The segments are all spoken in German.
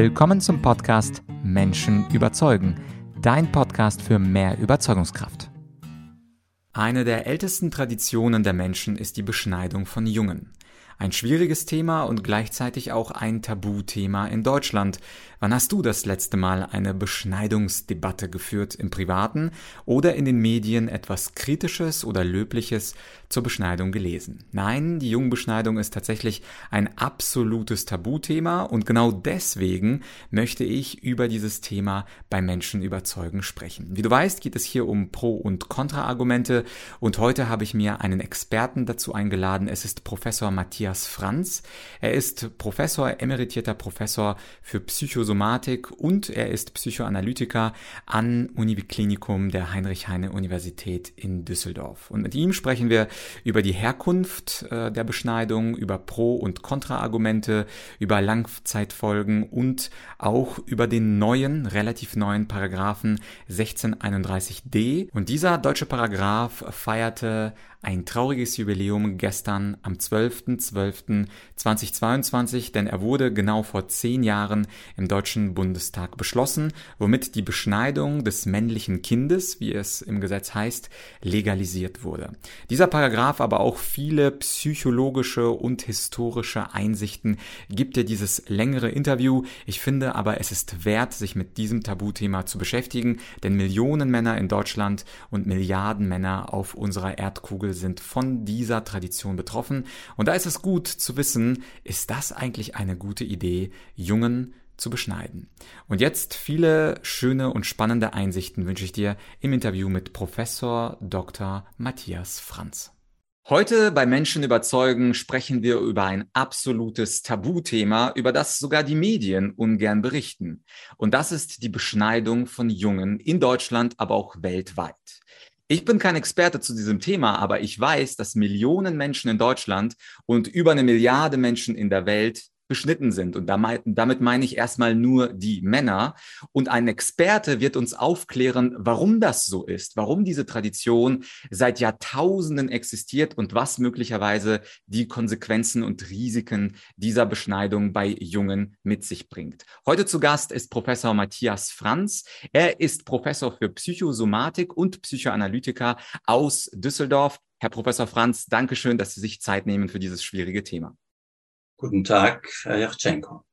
Willkommen zum Podcast Menschen überzeugen, dein Podcast für mehr Überzeugungskraft. Eine der ältesten Traditionen der Menschen ist die Beschneidung von Jungen. Ein schwieriges Thema und gleichzeitig auch ein Tabuthema in Deutschland. Wann hast du das letzte Mal eine Beschneidungsdebatte geführt im Privaten oder in den Medien etwas Kritisches oder Löbliches zur Beschneidung gelesen? Nein, die Jungbeschneidung ist tatsächlich ein absolutes Tabuthema und genau deswegen möchte ich über dieses Thema bei Menschen überzeugen sprechen. Wie du weißt, geht es hier um Pro- und Kontraargumente und heute habe ich mir einen Experten dazu eingeladen. Es ist Professor Matthias Matthias Franz. Er ist Professor, emeritierter Professor für Psychosomatik und er ist Psychoanalytiker an Uniklinikum der Heinrich-Heine-Universität in Düsseldorf. Und mit ihm sprechen wir über die Herkunft äh, der Beschneidung, über Pro- und Kontraargumente, über Langzeitfolgen und auch über den neuen, relativ neuen Paragraphen 1631d. Und dieser deutsche Paragraph feierte ein trauriges Jubiläum gestern am 12.12.2022, denn er wurde genau vor zehn Jahren im Deutschen Bundestag beschlossen, womit die Beschneidung des männlichen Kindes, wie es im Gesetz heißt, legalisiert wurde. Dieser Paragraph aber auch viele psychologische und historische Einsichten gibt dir dieses längere Interview. Ich finde aber, es ist wert, sich mit diesem Tabuthema zu beschäftigen, denn Millionen Männer in Deutschland und Milliarden Männer auf unserer Erdkugel Vögel sind von dieser Tradition betroffen. Und da ist es gut zu wissen, ist das eigentlich eine gute Idee, Jungen zu beschneiden. Und jetzt viele schöne und spannende Einsichten wünsche ich dir im Interview mit Professor Dr. Matthias Franz. Heute bei Menschen überzeugen sprechen wir über ein absolutes Tabuthema, über das sogar die Medien ungern berichten. Und das ist die Beschneidung von Jungen in Deutschland, aber auch weltweit. Ich bin kein Experte zu diesem Thema, aber ich weiß, dass Millionen Menschen in Deutschland und über eine Milliarde Menschen in der Welt beschnitten sind. Und damit meine ich erstmal nur die Männer. Und ein Experte wird uns aufklären, warum das so ist, warum diese Tradition seit Jahrtausenden existiert und was möglicherweise die Konsequenzen und Risiken dieser Beschneidung bei Jungen mit sich bringt. Heute zu Gast ist Professor Matthias Franz. Er ist Professor für Psychosomatik und Psychoanalytiker aus Düsseldorf. Herr Professor Franz, danke schön, dass Sie sich Zeit nehmen für dieses schwierige Thema. Guten Tag, Herr Jachtschenko.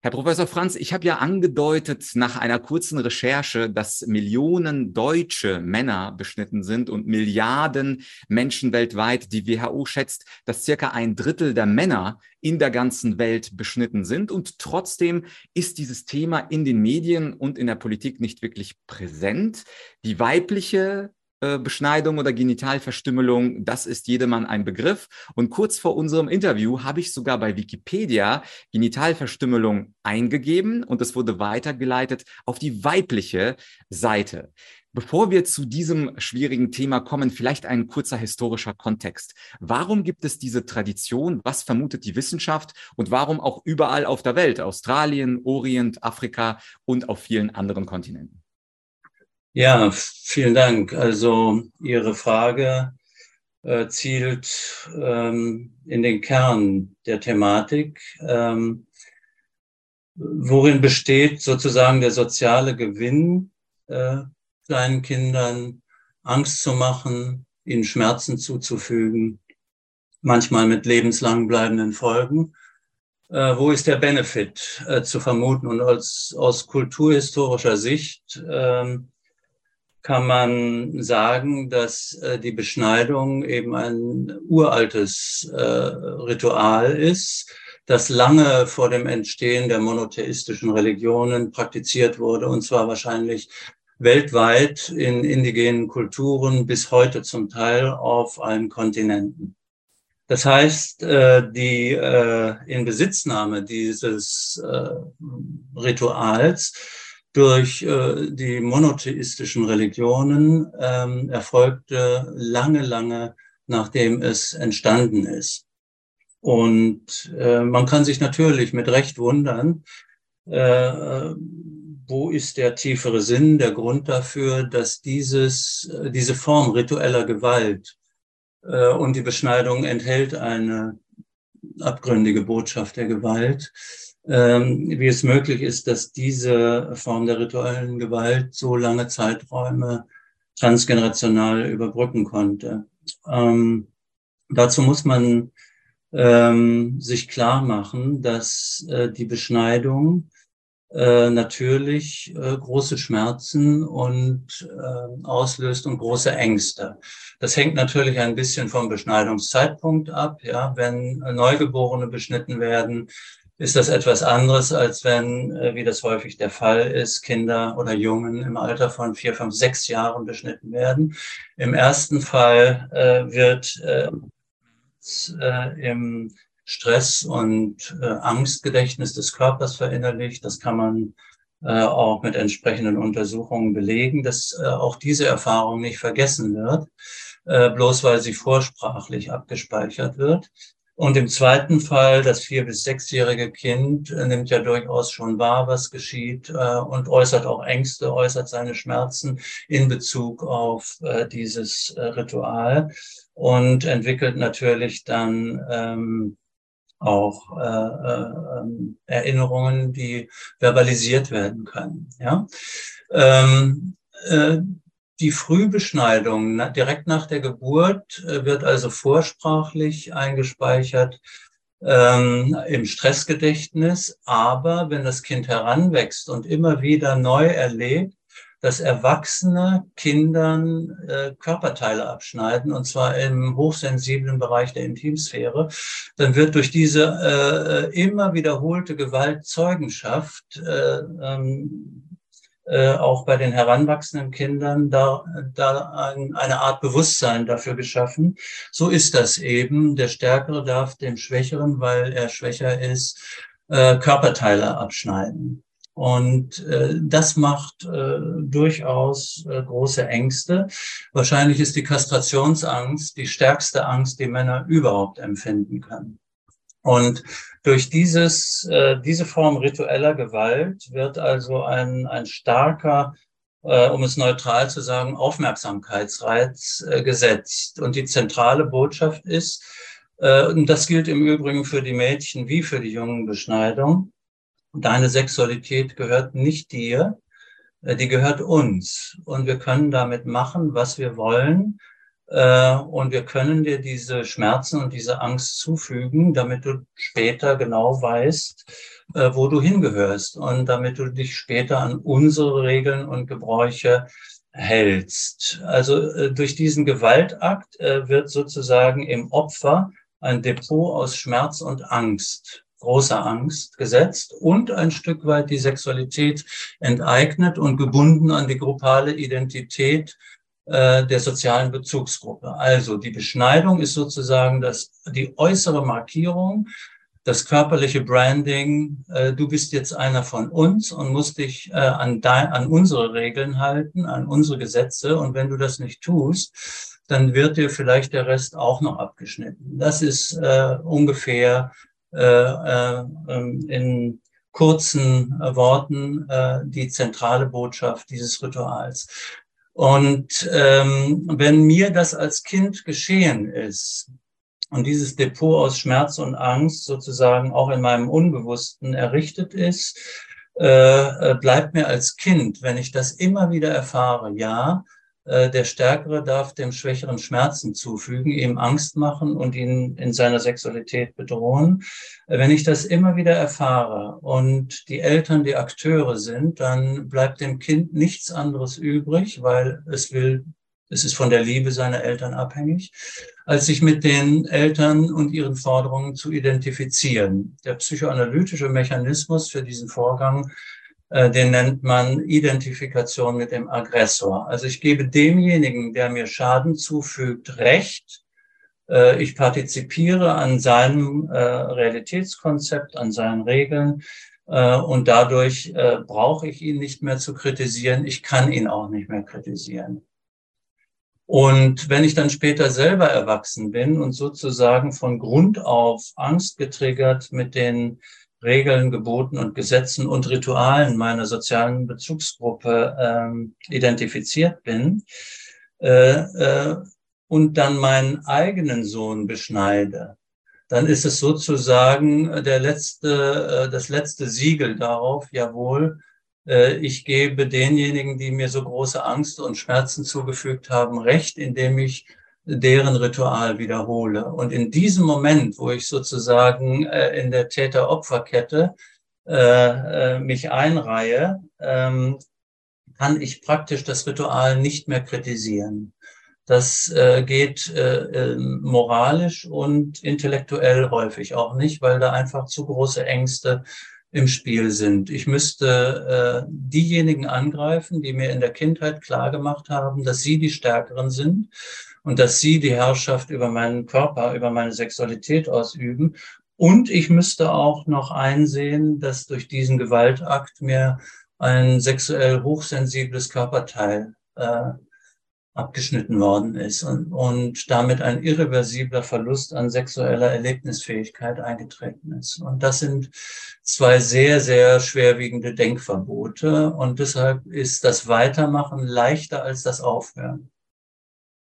Herr Professor Franz, ich habe ja angedeutet nach einer kurzen Recherche, dass Millionen deutsche Männer beschnitten sind und Milliarden Menschen weltweit. Die WHO schätzt, dass circa ein Drittel der Männer in der ganzen Welt beschnitten sind. Und trotzdem ist dieses Thema in den Medien und in der Politik nicht wirklich präsent. Die weibliche Beschneidung oder Genitalverstümmelung, das ist jedermann ein Begriff. Und kurz vor unserem Interview habe ich sogar bei Wikipedia Genitalverstümmelung eingegeben und es wurde weitergeleitet auf die weibliche Seite. Bevor wir zu diesem schwierigen Thema kommen, vielleicht ein kurzer historischer Kontext. Warum gibt es diese Tradition? Was vermutet die Wissenschaft? Und warum auch überall auf der Welt, Australien, Orient, Afrika und auf vielen anderen Kontinenten? Ja, vielen Dank. Also Ihre Frage äh, zielt ähm, in den Kern der Thematik. Ähm, worin besteht sozusagen der soziale Gewinn, äh, kleinen Kindern Angst zu machen, ihnen Schmerzen zuzufügen, manchmal mit lebenslang bleibenden Folgen? Äh, wo ist der Benefit äh, zu vermuten? Und als, aus kulturhistorischer Sicht ähm, kann man sagen, dass äh, die Beschneidung eben ein uraltes äh, Ritual ist, das lange vor dem Entstehen der monotheistischen Religionen praktiziert wurde, und zwar wahrscheinlich weltweit in indigenen Kulturen bis heute zum Teil auf allen Kontinenten. Das heißt, äh, die äh, Inbesitznahme dieses äh, Rituals durch äh, die monotheistischen Religionen ähm, erfolgte lange, lange nachdem es entstanden ist. Und äh, man kann sich natürlich mit Recht wundern, äh, wo ist der tiefere Sinn, der Grund dafür, dass dieses, äh, diese Form ritueller Gewalt äh, und die Beschneidung enthält eine abgründige Botschaft der Gewalt, wie es möglich ist, dass diese Form der rituellen Gewalt so lange Zeiträume transgenerational überbrücken konnte. Ähm, dazu muss man ähm, sich klar machen, dass äh, die Beschneidung äh, natürlich äh, große Schmerzen und äh, auslöst und große Ängste. Das hängt natürlich ein bisschen vom Beschneidungszeitpunkt ab. Ja, wenn Neugeborene beschnitten werden, ist das etwas anderes, als wenn, äh, wie das häufig der Fall ist, Kinder oder Jungen im Alter von vier, fünf, sechs Jahren beschnitten werden. Im ersten Fall äh, wird äh, äh, im Stress- und äh, Angstgedächtnis des Körpers verinnerlicht. Das kann man äh, auch mit entsprechenden Untersuchungen belegen, dass äh, auch diese Erfahrung nicht vergessen wird, äh, bloß weil sie vorsprachlich abgespeichert wird. Und im zweiten Fall, das vier- bis sechsjährige Kind äh, nimmt ja durchaus schon wahr, was geschieht äh, und äußert auch Ängste, äußert seine Schmerzen in Bezug auf äh, dieses äh, Ritual und entwickelt natürlich dann ähm, auch äh, äh, ähm, Erinnerungen, die verbalisiert werden können. Ja? Ähm, äh, die Frühbeschneidung direkt nach der Geburt äh, wird also vorsprachlich eingespeichert ähm, im Stressgedächtnis, aber wenn das Kind heranwächst und immer wieder neu erlebt, dass Erwachsene Kindern äh, Körperteile abschneiden, und zwar im hochsensiblen Bereich der Intimsphäre, dann wird durch diese äh, immer wiederholte Gewaltzeugenschaft äh, ähm, äh, auch bei den heranwachsenden Kindern da, da ein, eine Art Bewusstsein dafür geschaffen. So ist das eben. Der Stärkere darf dem Schwächeren, weil er schwächer ist, äh, Körperteile abschneiden. Und äh, das macht äh, durchaus äh, große Ängste. Wahrscheinlich ist die Kastrationsangst die stärkste Angst, die Männer überhaupt empfinden können. Und durch dieses, äh, diese Form ritueller Gewalt wird also ein, ein starker, äh, um es neutral zu sagen, Aufmerksamkeitsreiz äh, gesetzt. Und die zentrale Botschaft ist, äh, und das gilt im Übrigen für die Mädchen wie für die jungen Beschneidung, deine Sexualität gehört nicht dir, äh, die gehört uns. Und wir können damit machen, was wir wollen. Äh, und wir können dir diese Schmerzen und diese Angst zufügen, damit du später genau weißt, äh, wo du hingehörst und damit du dich später an unsere Regeln und Gebräuche hältst. Also durch diesen Gewaltakt wird sozusagen im Opfer ein Depot aus Schmerz und Angst großer Angst gesetzt und ein Stück weit die Sexualität enteignet und gebunden an die gruppale Identität äh, der sozialen Bezugsgruppe. Also die Beschneidung ist sozusagen das, die äußere Markierung, das körperliche Branding, äh, du bist jetzt einer von uns und musst dich äh, an, dein, an unsere Regeln halten, an unsere Gesetze. Und wenn du das nicht tust, dann wird dir vielleicht der Rest auch noch abgeschnitten. Das ist äh, ungefähr äh, äh, ähm, in kurzen äh, Worten die zentrale Botschaft dieses Rituals. Und ähm, wenn mir das als Kind geschehen ist und dieses Depot aus Schmerz und Angst sozusagen auch in meinem Unbewussten errichtet ist, äh, bleibt mir als Kind, wenn ich das immer wieder erfahre, ja, äh, der Stärkere darf dem Schwächeren Schmerzen zufügen, ihm Angst machen und ihn in seiner Sexualität bedrohen. Äh, wenn ich das immer wieder erfahre und die Eltern die Akteure sind, dann bleibt dem Kind nichts anderes übrig, weil es will, es ist von der Liebe seiner Eltern abhängig, als sich mit den Eltern und ihren Forderungen zu identifizieren. Der psychoanalytische Mechanismus für diesen Vorgang äh, den nennt man Identifikation mit dem Aggressor. Also ich gebe demjenigen, der mir Schaden zufügt, Recht. Äh, ich partizipiere an seinem äh, Realitätskonzept, an seinen Regeln und dadurch brauche ich ihn nicht mehr zu kritisieren. Ich kann ihn auch nicht mehr kritisieren. Und wenn ich dann später selber erwachsen bin und sozusagen von Grund auf Angst getriggert mit den Regeln, Geboten und Gesetzen und Ritualen meiner sozialen Bezugsgruppe ähm, identifiziert bin äh, äh, und dann meinen eigenen Sohn beschneide, dann ist es sozusagen der letzte, das letzte Siegel darauf, jawohl, ich gebe denjenigen, die mir so große Angst und Schmerzen zugefügt haben, recht, indem ich deren Ritual wiederhole. Und in diesem Moment, wo ich sozusagen äh, in der Täter-Opfer-Kette äh, äh, mich einreihe, ähm, kann ich praktisch das Ritual nicht mehr kritisieren. Das äh, geht äh, äh, moralisch und intellektuell häufig auch nicht, weil da einfach zu große Ängste im Spiel sind. Ich müsste äh, diejenigen angreifen, die mir in der Kindheit klargemacht haben, dass sie die Stärkeren sind und dass sie die Herrschaft über meinen Körper, über meine Sexualität ausüben. Und ich müsste auch noch einsehen, dass durch diesen Gewaltakt mir ein sexuell hochsensibles Körperteil äh, abgeschnitten worden ist und, und damit ein irreversibler Verlust an sexueller Erlebnisfähigkeit eingetreten ist. Und das sind zwei sehr, sehr schwerwiegende Denkverbote. Und deshalb ist das Weitermachen leichter als das Aufhören.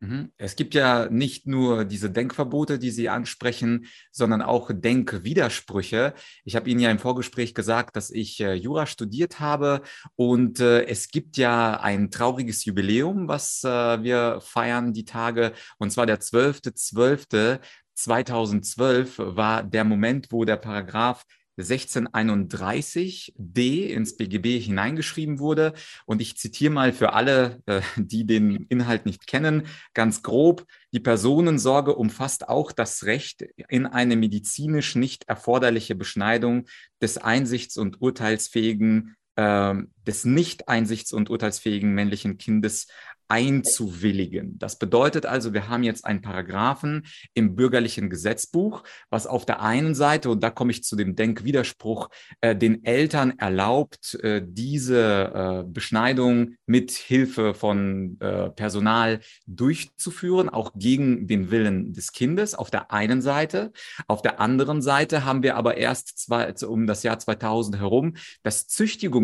Mhm. Es gibt ja nicht nur diese Denkverbote, die Sie ansprechen, sondern auch Denkwidersprüche. Ich habe Ihnen ja im Vorgespräch gesagt, dass ich äh, Jura studiert habe und äh, es gibt ja ein trauriges Jubiläum, was äh, wir feiern die Tage und zwar der 12.12. 2012 war der Moment, wo der Paragraph 1631d ins BGB hineingeschrieben wurde. Und ich zitiere mal für alle, äh, die den Inhalt nicht kennen, ganz grob, die Personensorge umfasst auch das Recht in eine medizinisch nicht erforderliche Beschneidung des einsichts- und urteilsfähigen äh, des nicht einsichts- und urteilsfähigen männlichen Kindes einzuwilligen. Das bedeutet also, wir haben jetzt einen Paragraphen im bürgerlichen Gesetzbuch, was auf der einen Seite, und da komme ich zu dem Denkwiderspruch, äh, den Eltern erlaubt, äh, diese äh, Beschneidung mit Hilfe von äh, Personal durchzuführen, auch gegen den Willen des Kindes auf der einen Seite. Auf der anderen Seite haben wir aber erst zwei, um das Jahr 2000 herum das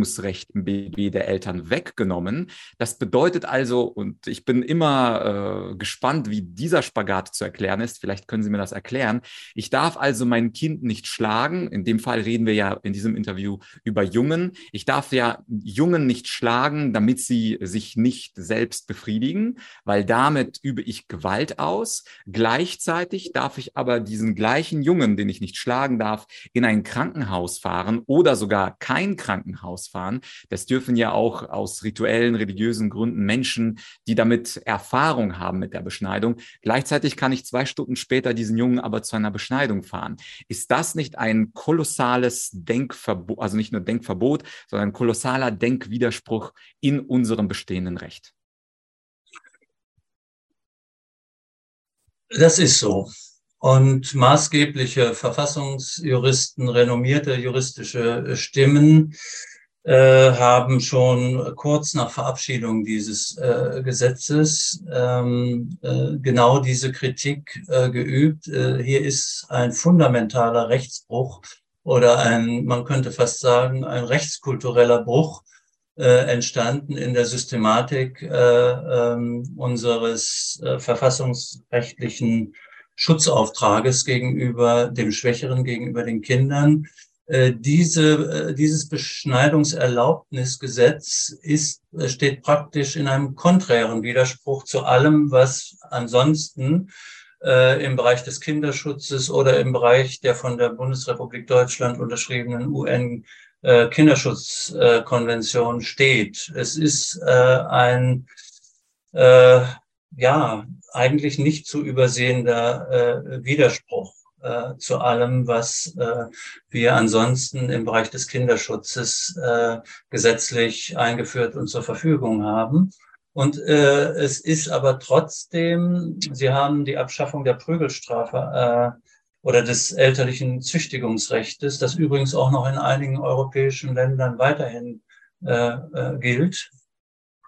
Züchtigungsrecht im BB der Eltern weggenommen. Das bedeutet also, und ich bin immer äh, gespannt, wie dieser Spagat zu erklären ist. Vielleicht können Sie mir das erklären. Ich darf also mein Kind nicht schlagen. In dem Fall reden wir ja in diesem Interview über Jungen. Ich darf ja Jungen nicht schlagen, damit sie sich nicht selbst befriedigen, weil damit übe ich Gewalt aus. Gleichzeitig darf ich aber diesen gleichen Jungen, den ich nicht schlagen darf, in ein Krankenhaus fahren oder sogar kein Krankenhaus fahren. Das dürfen ja auch aus rituellen, religiösen Gründen Menschen die damit Erfahrung haben mit der Beschneidung. Gleichzeitig kann ich zwei Stunden später diesen Jungen aber zu einer Beschneidung fahren. Ist das nicht ein kolossales Denkverbot, also nicht nur Denkverbot, sondern ein kolossaler Denkwiderspruch in unserem bestehenden Recht? Das ist so. Und maßgebliche Verfassungsjuristen, renommierte juristische Stimmen äh, haben schon kurz nach Verabschiedung dieses äh, Gesetzes ähm, äh, genau diese Kritik äh, geübt. Äh, hier ist ein fundamentaler Rechtsbruch oder ein, man könnte fast sagen, ein rechtskultureller Bruch entstanden in der Systematik ähm, unseres verfassungsrechtlichen Schutzauftrages gegenüber dem Schwächeren, gegenüber den Kindern diese, äh, dieses Beschneidungserlaubnisgesetz ist, äh, steht praktisch in einem konträren Widerspruch zu allem, was ansonsten äh, im Bereich des Kinderschutzes oder im Bereich der von der Bundesrepublik Deutschland unterschriebenen UN äh, steht. Es ist äh, ein äh, ja eigentlich nicht zu übersehender äh, Widerspruch äh, zu allem, was äh, wir ansonsten im Bereich des Kinderschutzes äh, gesetzlich eingeführt und zur Verfügung haben. Und äh, es ist aber trotzdem, Sie haben die Abschaffung der Prügelstrafe äh, oder des elterlichen Züchtigungsrechtes, das übrigens auch noch in einigen europäischen Ländern weiterhin äh, äh, gilt,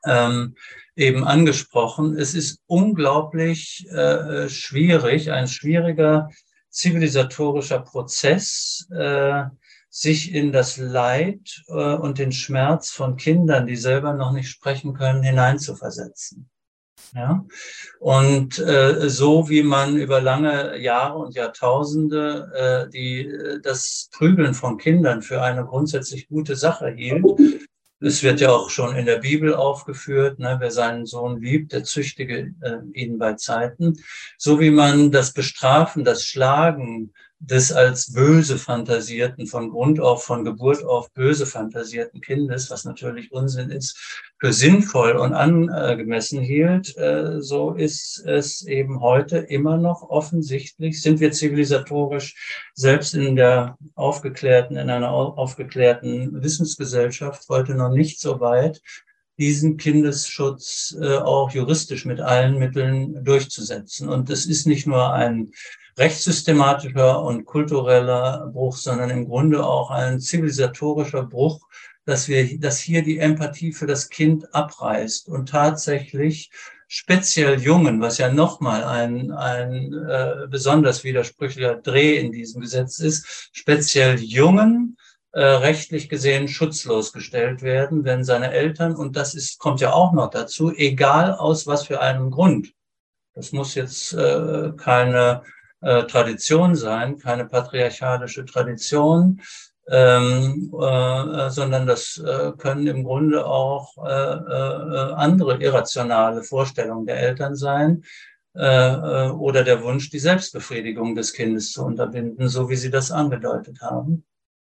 ähm, eben angesprochen. Es ist unglaublich äh, schwierig, ein schwieriger zivilisatorischer Prozess, äh, sich in das Leid äh, und den Schmerz von Kindern, die selber noch nicht sprechen können, hineinzuversetzen. Ja? Und äh, so wie man über lange Jahre und Jahrtausende äh, die, das Prügeln von Kindern für eine grundsätzlich gute Sache hielt, es wird ja auch schon in der Bibel aufgeführt, ne, wer seinen Sohn liebt, der züchtige äh, ihn bei Zeiten. So wie man das Bestrafen, das Schlagen, des als böse fantasierten, von Grund auf, von Geburt auf böse fantasierten Kindes, was natürlich Unsinn ist, für sinnvoll und angemessen hielt, äh, so ist es eben heute immer noch offensichtlich, sind wir zivilisatorisch selbst in der aufgeklärten, in einer aufgeklärten Wissensgesellschaft heute noch nicht so weit, diesen Kindesschutz äh, auch juristisch mit allen Mitteln durchzusetzen. Und es ist nicht nur ein rechtssystematischer und kultureller Bruch, sondern im Grunde auch ein zivilisatorischer Bruch, dass wir, dass hier die Empathie für das Kind abreißt und tatsächlich speziell Jungen, was ja nochmal ein, ein äh, besonders widersprüchlicher Dreh in diesem Gesetz ist, speziell Jungen äh, rechtlich gesehen schutzlos gestellt werden, wenn seine Eltern, und das ist, kommt ja auch noch dazu, egal aus was für einem Grund, das muss jetzt äh, keine äh, Tradition sein, keine patriarchalische Tradition, ähm, äh, sondern das äh, können im Grunde auch äh, äh, andere irrationale Vorstellungen der Eltern sein äh, äh, oder der Wunsch, die Selbstbefriedigung des Kindes zu unterbinden, so wie Sie das angedeutet haben.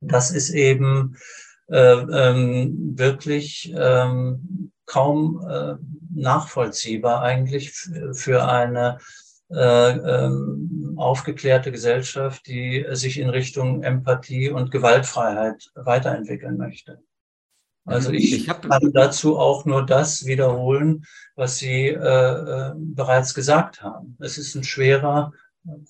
Das ist eben äh, ähm, wirklich ähm, kaum äh, nachvollziehbar eigentlich für eine äh, ähm, aufgeklärte Gesellschaft, die sich in Richtung Empathie und Gewaltfreiheit weiterentwickeln möchte. Also mhm. ich, ich kann dazu auch nur das wiederholen, was Sie äh, äh, bereits gesagt haben. Es ist ein schwerer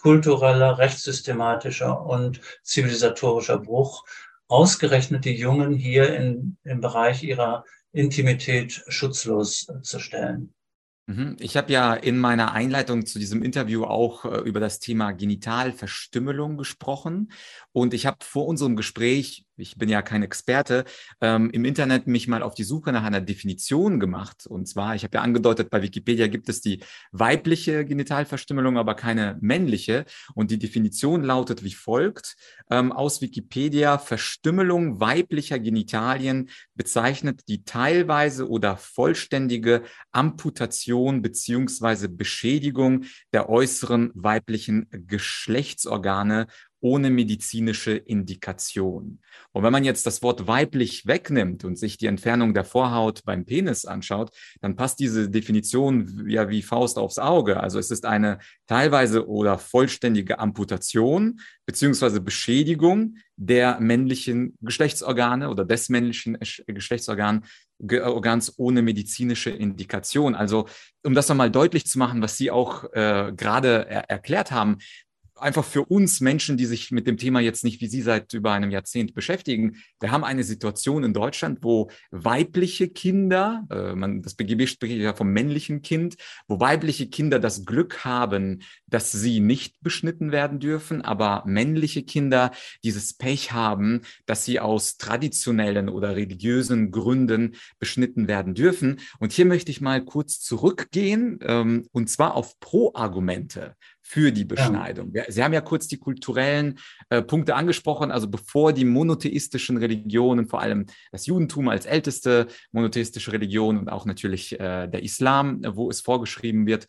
kultureller, rechtssystematischer und zivilisatorischer Bruch. Ausgerechnet die Jungen hier in, im Bereich ihrer Intimität schutzlos zu stellen. Mhm. Ich habe ja in meiner Einleitung zu diesem Interview auch äh, über das Thema Genitalverstümmelung gesprochen. Und ich habe vor unserem Gespräch ich bin ja kein Experte, ähm, im Internet mich mal auf die Suche nach einer Definition gemacht. Und zwar, ich habe ja angedeutet, bei Wikipedia gibt es die weibliche Genitalverstümmelung, aber keine männliche. Und die Definition lautet wie folgt. Ähm, aus Wikipedia, Verstümmelung weiblicher Genitalien bezeichnet die teilweise oder vollständige Amputation beziehungsweise Beschädigung der äußeren weiblichen Geschlechtsorgane ohne medizinische Indikation. Und wenn man jetzt das Wort weiblich wegnimmt und sich die Entfernung der Vorhaut beim Penis anschaut, dann passt diese Definition ja wie Faust aufs Auge. Also es ist eine teilweise oder vollständige Amputation beziehungsweise Beschädigung der männlichen Geschlechtsorgane oder des männlichen Geschlechtsorgans ohne medizinische Indikation. Also um das nochmal deutlich zu machen, was Sie auch äh, gerade er erklärt haben, einfach für uns Menschen, die sich mit dem Thema jetzt nicht wie Sie seit über einem Jahrzehnt beschäftigen, wir haben eine Situation in Deutschland, wo weibliche Kinder, äh, man, das BGB spricht ja vom männlichen Kind, wo weibliche Kinder das Glück haben, dass sie nicht beschnitten werden dürfen, aber männliche Kinder dieses Pech haben, dass sie aus traditionellen oder religiösen Gründen beschnitten werden dürfen. Und hier möchte ich mal kurz zurückgehen, ähm, und zwar auf Pro-Argumente für die Beschneidung. Ja. Sie haben ja kurz die kulturellen äh, Punkte angesprochen, also bevor die monotheistischen Religionen, vor allem das Judentum als älteste monotheistische Religion und auch natürlich äh, der Islam, wo es vorgeschrieben wird,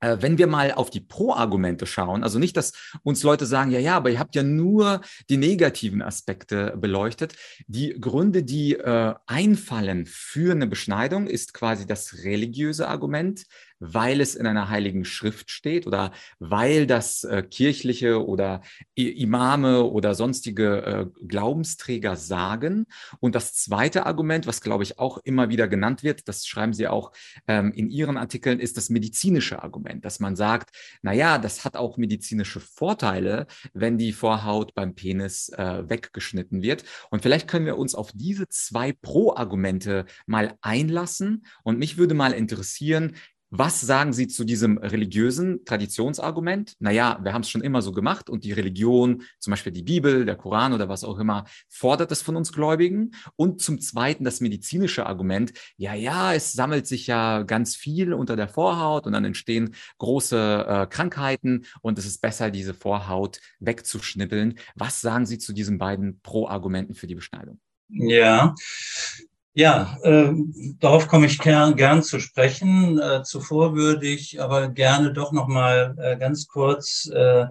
äh, wenn wir mal auf die Pro-Argumente schauen, also nicht, dass uns Leute sagen, ja, ja, aber ihr habt ja nur die negativen Aspekte beleuchtet. Die Gründe, die äh, einfallen für eine Beschneidung, ist quasi das religiöse Argument, weil es in einer heiligen Schrift steht oder weil das äh, kirchliche oder Imame oder sonstige äh, Glaubensträger sagen. Und das zweite Argument, was glaube ich auch immer wieder genannt wird, das schreiben Sie auch ähm, in Ihren Artikeln, ist das medizinische Argument, dass man sagt, na ja, das hat auch medizinische Vorteile, wenn die Vorhaut beim Penis äh, weggeschnitten wird. Und vielleicht können wir uns auf diese zwei Pro-Argumente mal einlassen. Und mich würde mal interessieren, Was sagen Sie zu diesem religiösen Traditionsargument? Naja, wir haben es schon immer so gemacht und die Religion, zum Beispiel die Bibel, der Koran oder was auch immer, fordert es von uns Gläubigen. Und zum Zweiten das medizinische Argument, ja, ja, es sammelt sich ja ganz viel unter der Vorhaut und dann entstehen große äh, Krankheiten und es ist besser, diese Vorhaut wegzuschnippeln. Was sagen Sie zu diesen beiden Pro-Argumenten für die Beschneidung? Ja, ja, äh, darauf komme ich gern, gern zu sprechen. Äh, zuvor würde ich aber gerne doch noch mal äh, ganz kurz äh,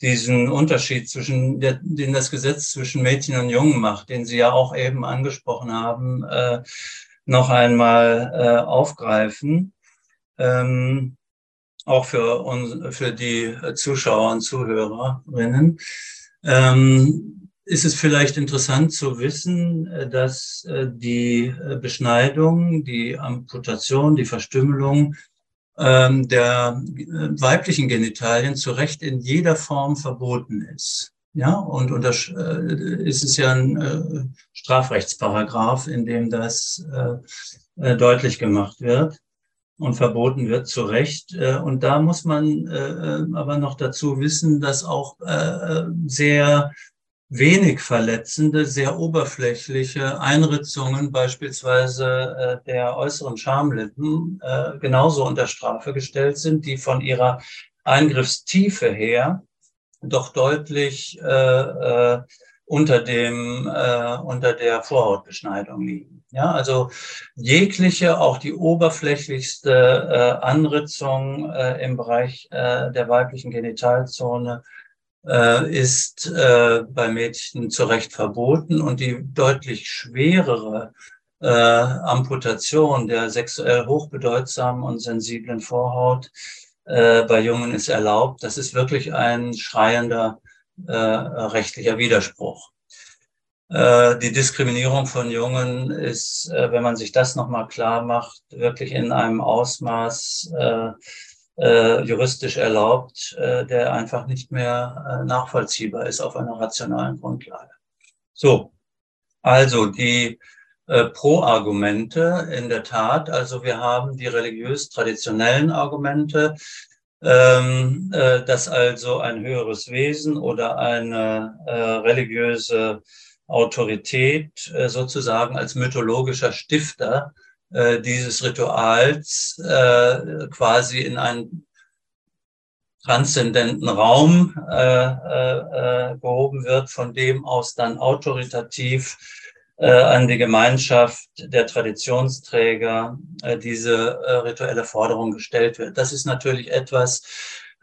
diesen Unterschied zwischen, der, den das Gesetz zwischen Mädchen und Jungen macht, den Sie ja auch eben angesprochen haben, äh, noch einmal äh, aufgreifen. Ähm, auch für uns, für die Zuschauer und Zuhörerinnen. Ähm, ist es vielleicht interessant zu wissen, äh, dass äh, die äh, Beschneidung, die Amputation, die Verstümmelung ähm, der weiblichen Genitalien zu Recht in jeder Form verboten ist. Ja, und unter, ist es ja ein Strafrechtsparagraph, in dem das deutlich gemacht wird und verboten wird, zu Recht. Und da muss man aber noch dazu wissen, dass auch sehr wenig verletzende, sehr oberflächliche Einritzungen beispielsweise äh, der äußeren Schamlippen äh, genauso unter Strafe gestellt sind, die von ihrer Eingriffstiefe her doch deutlich äh, äh, unter dem äh, unter der Vorhautbeschneidung liegen. Ja, also jegliche, auch die oberflächlichste äh, Anritzung äh, im Bereich äh, der weiblichen Genitalzone äh, ist äh, bei Mädchen zu Recht verboten und die deutlich schwerere äh, Amputation der sexuell hochbedeutsamen und sensiblen Vorhaut äh, bei Jungen ist erlaubt. Das ist wirklich ein schreiender äh, rechtlicher Widerspruch. Äh, die Diskriminierung von Jungen ist, äh, wenn man sich das nochmal klar macht, wirklich in einem Ausmaß, äh, juristisch erlaubt, äh, der einfach nicht mehr äh, nachvollziehbar ist auf einer rationalen Grundlage. So, also die äh, Pro-Argumente in der Tat, also wir haben die religiös-traditionellen Argumente, ähm, äh, dass also ein höheres Wesen oder eine äh, religiöse Autorität äh, sozusagen als mythologischer Stifter äh, dieses Rituals äh, quasi in einen transzendenten Raum äh, äh, äh, gehoben wird, von dem aus dann autoritativ äh, an die Gemeinschaft der Traditionsträger äh, diese äh, rituelle Forderung gestellt wird. Das ist natürlich etwas,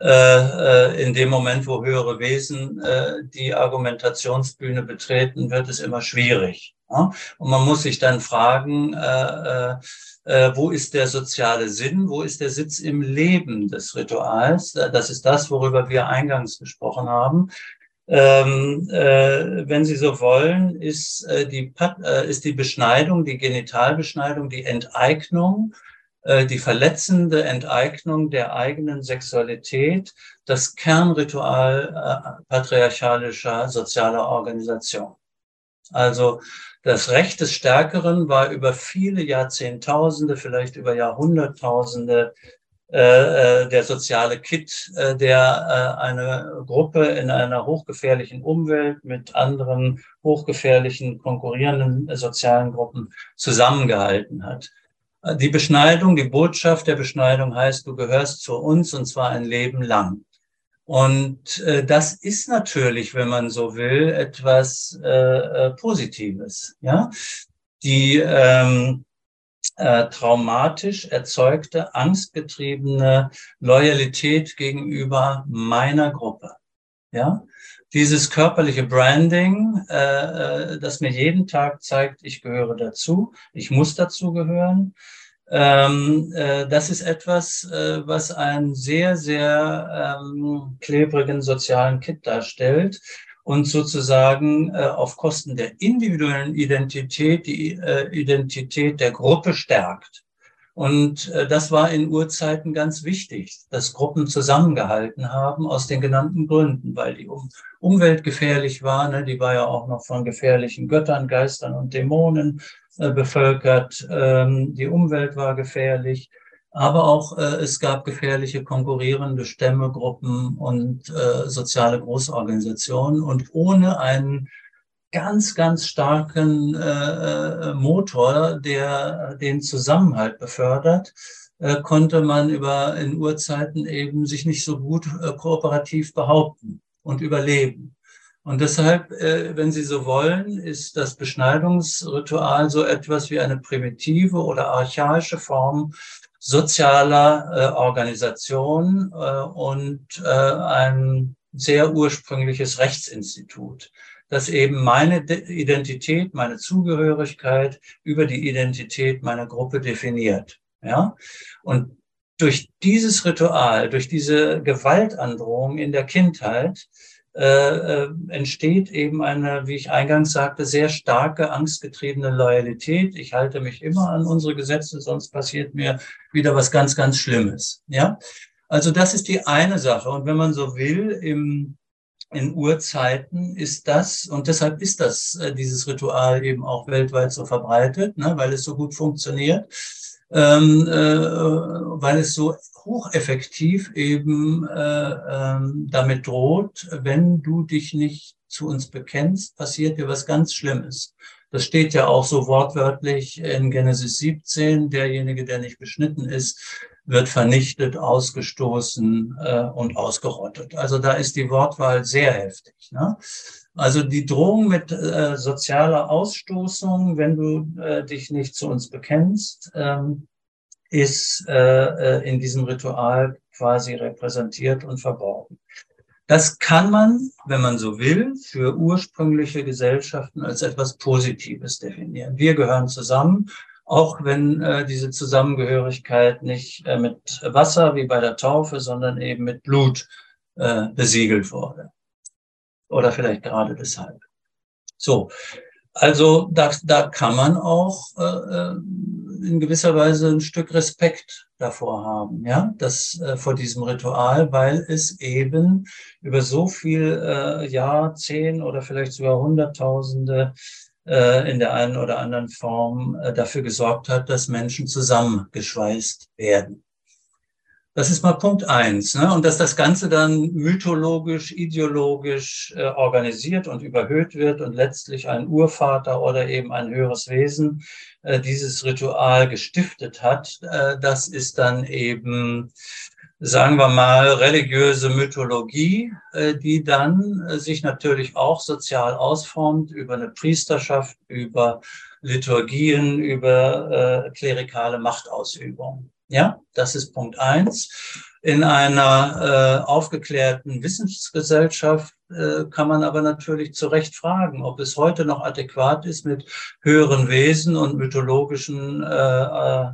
äh, äh, in dem Moment, wo höhere Wesen äh, die Argumentationsbühne betreten, wird es immer schwierig. Ja? Und man muss sich dann fragen, äh, äh, äh, wo ist der soziale Sinn, wo ist der Sitz im Leben des Rituals? Das ist das, worüber wir eingangs gesprochen haben. Ähm, äh, wenn Sie so wollen, ist, äh, die, äh, ist die Beschneidung, die Genitalbeschneidung, die Enteignung, äh, die verletzende Enteignung der eigenen Sexualität, das Kernritual äh, patriarchalischer sozialer Organisation. Also das Recht des Stärkeren war über viele Jahrzehntausende, vielleicht über Jahrhunderttausende äh, äh, der soziale Kit, äh, der äh, eine Gruppe in einer hochgefährlichen Umwelt mit anderen hochgefährlichen konkurrierenden sozialen Gruppen zusammengehalten hat. Die Beschneidung, die Botschaft der Beschneidung heißt, du gehörst zu uns und zwar ein Leben lang. Und äh, das ist natürlich, wenn man so will, etwas äh, äh, Positives. Ja, die ähm, äh, traumatisch erzeugte, angstgetriebene Loyalität gegenüber meiner Gruppe. Ja, dieses körperliche Branding, äh, äh das mir jeden Tag zeigt, ich gehöre dazu, ich muss dazu gehören. Ähm, äh, das ist etwas, äh, was einen sehr, sehr ähm, klebrigen sozialen Kit darstellt und sozusagen äh, auf Kosten der individuellen Identität die äh, Identität der Gruppe stärkt. Und äh, das war in Urzeiten ganz wichtig, dass Gruppen zusammengehalten haben aus den genannten Gründen, weil die um Umwelt gefährlich war. Ne? Die war ja auch noch von gefährlichen Göttern, Geistern und Dämonen bevölkert. Ähm, die Umwelt war gefährlich. aber auch äh, es gab gefährliche konkurrierende Stämme, Gruppen und äh, soziale Großorganisationen. Und ohne einen ganz, ganz starken äh, äh Motor, der den Zusammenhalt befördert, äh, konnte man über in Urzeiten eben sich nicht so gut äh, kooperativ behaupten und überleben. Und deshalb, äh, wenn Sie so wollen, ist das Beschneidungsritual so etwas wie eine primitive oder archaische Form sozialer äh, Organisation äh, und ein sehr ursprüngliches Rechtsinstitut, das eben meine Identität, meine Zugehörigkeit über die Identität meiner Gruppe definiert. Ja? Und durch dieses Ritual, durch diese Gewaltandrohung in der Kindheit, äh, äh, entsteht eben eine, wie ich eingangs sagte, sehr starke, angstgetriebene Loyalität. Ich halte mich immer an unsere Gesetze, sonst passiert mir wieder was ganz, ganz Schlimmes. Ja, also das ist die eine Sache. Und wenn man so will, im, in Urzeiten ist das, und deshalb ist das, äh, dieses Ritual eben auch weltweit so verbreitet, ne, weil es so gut funktioniert, ähm, äh, weil es so hocheffektiv eben äh, ähm, damit droht, wenn du dich nicht zu uns bekennst, passiert dir was ganz Schlimmes. Das steht ja auch so wortwörtlich in Genesis 17, derjenige, der nicht beschnitten ist, wird vernichtet, ausgestoßen äh, und ausgerottet. Also da ist die Wortwahl sehr heftig. Ne? Also die Drohung mit äh, sozialer Ausstoßung, wenn du äh, dich nicht zu uns bekennst, ähm, ist äh, äh, in diesem Ritual quasi repräsentiert und verborgen. Das kann man, wenn man so will, für ursprüngliche Gesellschaften als etwas Positives definieren. Wir gehören zusammen, auch wenn äh, diese Zusammengehörigkeit nicht äh, mit Wasser wie bei der Taufe, sondern eben mit Blut äh, besiegelt wurde. Oder vielleicht gerade deshalb. So, also da, da kann man auch äh, äh, in gewisser Weise ein Stück Respekt davor haben, ja, das äh, vor diesem Ritual, weil es eben über so viel äh, Jahr, zehn oder vielleicht sogar Hunderttausende äh, in der einen oder anderen Form äh, dafür gesorgt hat, dass Menschen zusammengeschweißt werden. Das ist mal Punkt eins. Ne? Und dass das Ganze dann mythologisch, ideologisch äh, organisiert und überhöht wird und letztlich ein Urvater oder eben ein höheres Wesen äh, dieses Ritual gestiftet hat, äh, das ist dann eben, sagen wir mal, religiöse Mythologie, äh, die dann äh, sich natürlich auch sozial ausformt über eine Priesterschaft, über Liturgien, über äh, klerikale Machtausübung. Ja, das ist Punkt eins. In einer äh, aufgeklärten Wissensgesellschaft äh, kann man aber natürlich zu Recht fragen, ob es heute noch adäquat ist, mit höheren Wesen und mythologischen, äh, äh,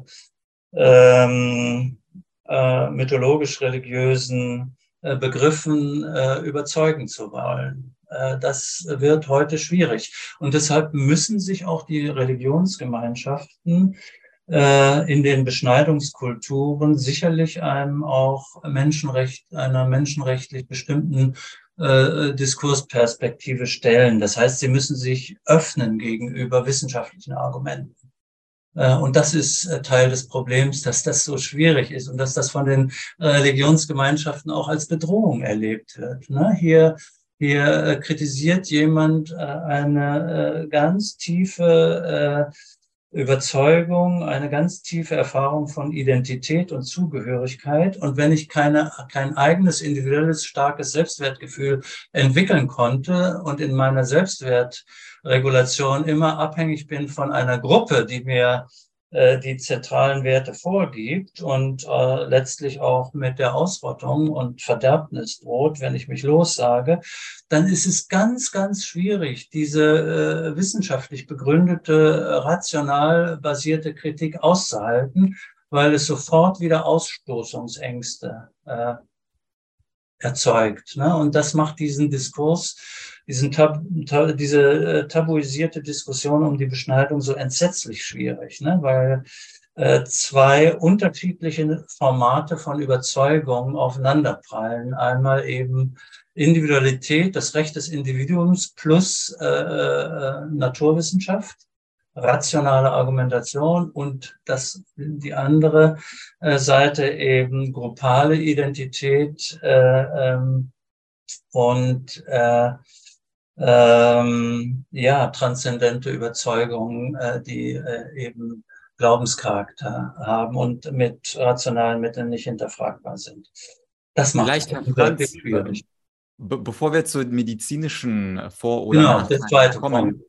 ähm, äh, mythologisch-religiösen äh, Begriffen überzeugen zu wollen. Das wird heute schwierig. Und deshalb müssen sich auch die Religionsgemeinschaften äh, in den Beschneidungskulturen sicherlich einem auch Menschenrecht, einer menschenrechtlich bestimmten äh, Diskursperspektive stellen. Das heißt, sie müssen sich öffnen gegenüber wissenschaftlichen Argumenten. Äh, und das ist äh, Teil des Problems, dass das so schwierig ist und dass das von den Religionsgemeinschaften auch als Bedrohung erlebt wird. Ne? Hier, hier kritisiert jemand eine ganz tiefe Überzeugung, eine ganz tiefe Erfahrung von Identität und Zugehörigkeit. Und wenn ich keine, kein eigenes individuelles starkes Selbstwertgefühl entwickeln konnte und in meiner Selbstwertregulation immer abhängig bin von einer Gruppe, die mir die zentralen Werte vorgibt und äh, letztlich auch mit der Ausrottung und Verderbnis droht, wenn ich mich lossage, dann ist es ganz, ganz schwierig, diese äh, wissenschaftlich begründete, rational basierte Kritik auszuhalten, weil es sofort wieder Ausstoßungsängste äh, erzeugt. Ne? Und das macht diesen Diskurs diesen Tab tab diese äh, tabuisierte Diskussion um die Beschneidung so entsetzlich schwierig, ne? weil äh, zwei unterschiedliche Formate von Überzeugungen aufeinanderprallen. Einmal eben Individualität, das Recht des Individuums plus äh, äh, Naturwissenschaft rationale Argumentation und das die andere äh, Seite eben gruppale Identität äh, ähm, und äh, ähm, ja transzendente Überzeugungen, äh, die äh, eben Glaubenscharakter haben und mit rationalen Mitteln nicht hinterfragbar sind. Das macht Vielleicht, es wirklich schwierig. Be bevor wir zu medizinischen Vor- oder genau, Nachteilen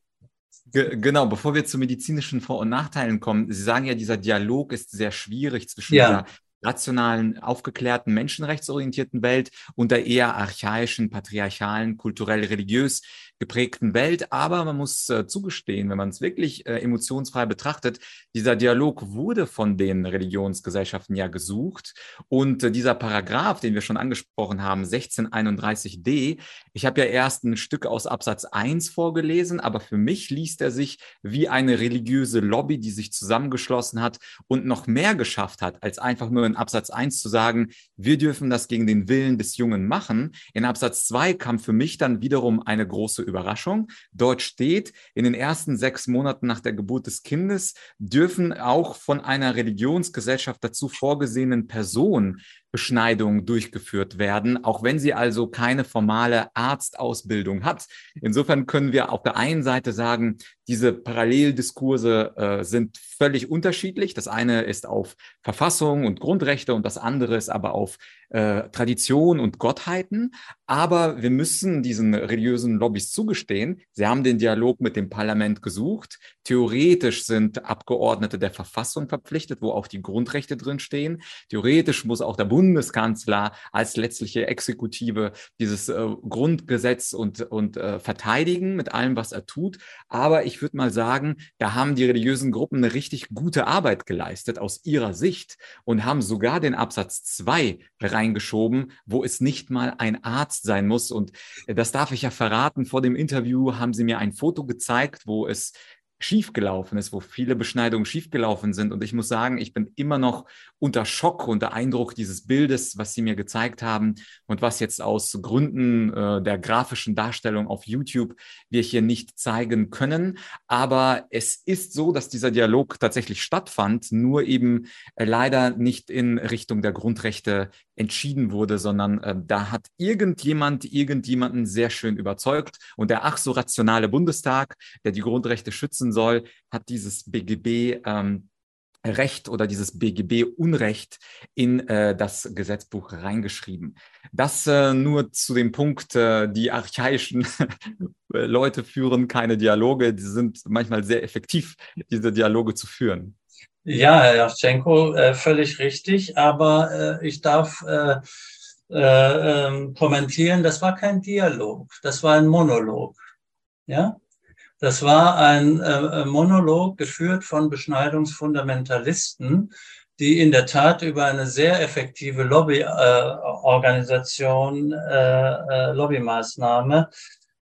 genau, bevor wir zu medizinischen Vor- und Nachteilen kommen, Sie sagen ja, dieser Dialog ist sehr schwierig zwischen ja. dieser rationalen, aufgeklärten, menschenrechtsorientierten Welt und der eher archaischen, patriarchalen, kulturell-religiös geprägten Welt. Aber man muss äh, zugestehen, wenn man es wirklich äh, emotionsfrei betrachtet, dieser Dialog wurde von den Religionsgesellschaften ja gesucht. Und äh, dieser Paragraph, den wir schon angesprochen haben, 1631d, ich habe ja erst ein Stück aus Absatz 1 vorgelesen, aber für mich liest er sich wie eine religiöse Lobby, die sich zusammengeschlossen hat und noch mehr geschafft hat, als einfach nur in Absatz 1 zu sagen, wir dürfen das gegen den Willen des Jungen machen. In Absatz 2 kam für mich dann wiederum eine große Überraschung. Dort steht, in den ersten sechs Monaten nach der Geburt des Kindes dürfen auch von einer Religionsgesellschaft dazu vorgesehenen Personen Beschneidungen durchgeführt werden, auch wenn sie also keine formale Arztausbildung hat. Insofern können wir auf der einen Seite sagen, diese Paralleldiskurse äh, sind völlig unterschiedlich. Das eine ist auf Verfassung und Grundrechte und das andere ist aber auf äh, Tradition und Gottheiten. Aber wir müssen diesen religiösen Lobbys zugestehen, sie haben den Dialog mit dem Parlament gesucht. Theoretisch sind Abgeordnete der Verfassung verpflichtet, wo auch die Grundrechte drinstehen. Theoretisch muss auch der Bundeskanzler als letztliche Exekutive dieses äh, Grundgesetz und, und äh, verteidigen mit allem, was er tut. Aber ich würde mal sagen, da haben die religiösen Gruppen eine richtig gute Arbeit geleistet aus ihrer Sicht und haben sogar den Absatz 2 rein reingeschoben, wo es nicht mal ein Arzt sein muss. Und das darf ich ja verraten. Vor dem Interview haben sie mir ein Foto gezeigt, wo es schiefgelaufen ist, wo viele Beschneidungen schiefgelaufen sind. Und ich muss sagen, ich bin immer noch unter Schock, unter Eindruck dieses Bildes, was Sie mir gezeigt haben und was jetzt aus Gründen äh, der grafischen Darstellung auf YouTube wir hier nicht zeigen können. Aber es ist so, dass dieser Dialog tatsächlich stattfand, nur eben äh, leider nicht in Richtung der Grundrechte entschieden wurde, sondern äh, da hat irgendjemand irgendjemanden sehr schön überzeugt. Und der ach so rationale Bundestag, der die Grundrechte schützen soll, hat dieses BGB ähm, Recht oder dieses BGB-Unrecht in äh, das Gesetzbuch reingeschrieben. Das äh, nur zu dem Punkt, äh, die archaischen Leute führen keine Dialoge, die sind manchmal sehr effektiv, diese Dialoge zu führen. Ja, Herr Jaschenko, äh, völlig richtig, aber äh, ich darf äh, ähm, kommentieren, das war kein Dialog, das war ein Monolog. Ja, das war ein äh, Monolog geführt von Beschneidungsfundamentalisten, die in der Tat über eine sehr effektive Lobbyorganisation, äh, äh, Lobbymaßnahme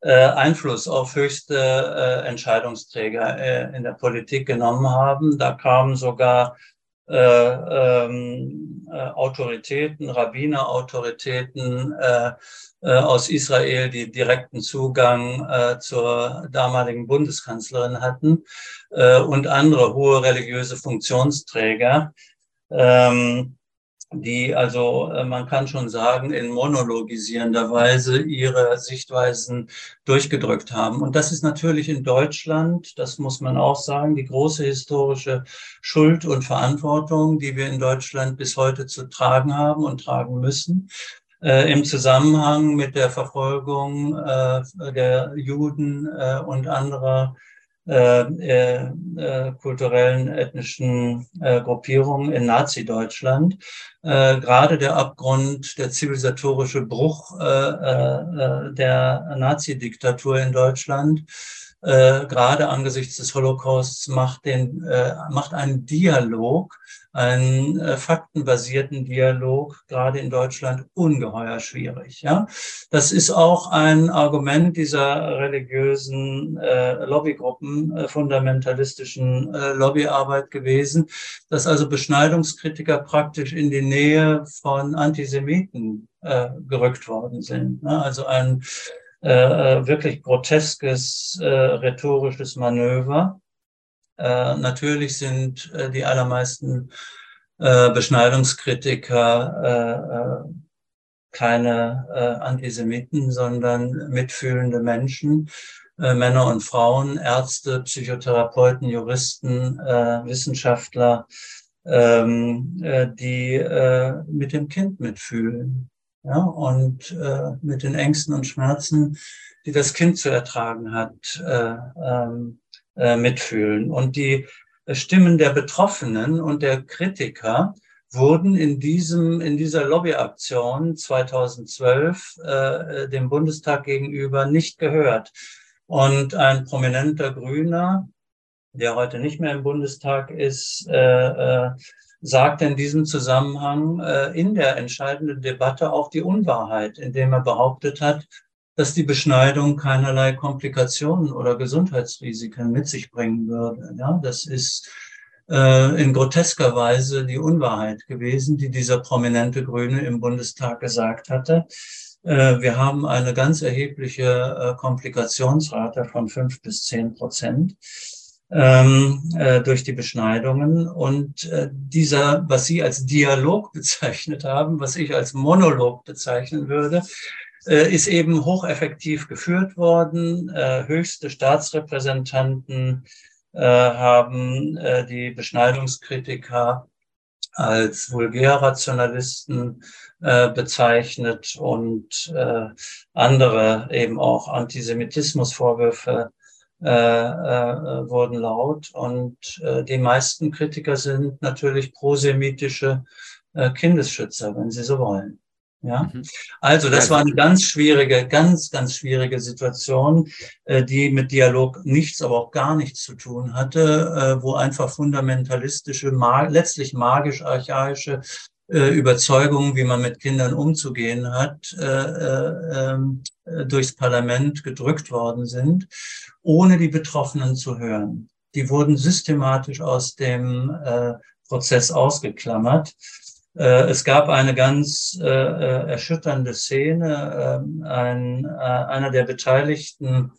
äh, Einfluss auf höchste äh, Entscheidungsträger äh, in der Politik genommen haben. Da kamen sogar äh, ähm, äh, Autoritäten, Rabbinerautoritäten, äh, äh, aus Israel, die direkten Zugang äh, zur damaligen Bundeskanzlerin hatten äh, und andere hohe religiöse Funktionsträger, ähm, die also, äh, man kann schon sagen, in monologisierender Weise ihre Sichtweisen durchgedrückt haben. Und das ist natürlich in Deutschland, das muss man auch sagen, die große historische Schuld und Verantwortung, die wir in Deutschland bis heute zu tragen haben und tragen müssen äh, im Zusammenhang mit der Verfolgung äh, der Juden äh, und anderer kulturellen ethnischen äh, Gruppierungen in Nazi-Deutschland. Äh, gerade der Abgrund, der zivilisatorische Bruch äh, äh, der Nazi-Diktatur in Deutschland äh, gerade angesichts des Holocausts macht, den, äh, macht einen Dialog, einen äh, faktenbasierten Dialog, gerade in Deutschland, ungeheuer schwierig. Ja? Das ist auch ein Argument dieser religiösen äh, Lobbygruppen, äh, fundamentalistischen äh, Lobbyarbeit gewesen, dass also Beschneidungskritiker praktisch in die Nähe von Antisemiten äh, gerückt worden sind. Ne? Also ein äh, äh, wirklich groteskes äh, rhetorisches Manöver. Äh, natürlich sind äh, die allermeisten äh, Beschneidungskritiker äh, keine äh, Antisemiten, sondern mitfühlende Menschen, äh, Männer und Frauen, Ärzte, Psychotherapeuten, Juristen, äh, Wissenschaftler, ähm, äh, die äh, mit dem Kind mitfühlen ja, und äh, mit den Ängsten und Schmerzen, die das Kind zu ertragen hat, äh, ähm, äh, mitfühlen. Und die Stimmen der Betroffenen und der Kritiker wurden in diesem, in dieser Lobbyaktion 2012 äh, dem Bundestag gegenüber nicht gehört. Und ein prominenter Grüner, der heute nicht mehr im Bundestag ist, äh, äh, sagt in diesem Zusammenhang äh, in der entscheidenden Debatte auch die Unwahrheit, indem er behauptet hat, dass die Beschneidung keinerlei Komplikationen oder Gesundheitsrisiken mit sich bringen würde. Ja, das ist äh, in grotesker Weise die Unwahrheit gewesen, die dieser prominente Grüne im Bundestag gesagt hatte. Äh, wir haben eine ganz erhebliche äh, Komplikationsrate von fünf bis zehn Prozent ähm, äh, durch die Beschneidungen. Und äh, dieser, was Sie als Dialog bezeichnet haben, was ich als Monolog bezeichnen würde, äh, ist eben hocheffektiv geführt worden. Äh, höchste Staatsrepräsentanten äh, haben äh, die Beschneidungskritiker als Vulgärrationalisten äh, bezeichnet und äh, andere eben auch Antisemitismusvorwürfe äh, äh, wurden laut. Und äh, die meisten Kritiker sind natürlich prosemitische äh, Kindesschützer, wenn sie so wollen. Ja, mhm. also das war eine ganz schwierige, ganz, ganz schwierige Situation, äh, die mit Dialog nichts, aber auch gar nichts zu tun hatte, äh, wo einfach fundamentalistische, letztlich magisch-archaische äh, Überzeugungen, wie man mit Kindern umzugehen hat, ähm, durchs Parlament gedrückt worden sind, ohne die Betroffenen zu hören. Die wurden systematisch aus dem Prozess ausgeklammert. Äh, es gab eine ganz äh, äh, erschütternde Szene. Ähm, ein, einer der Beteiligten,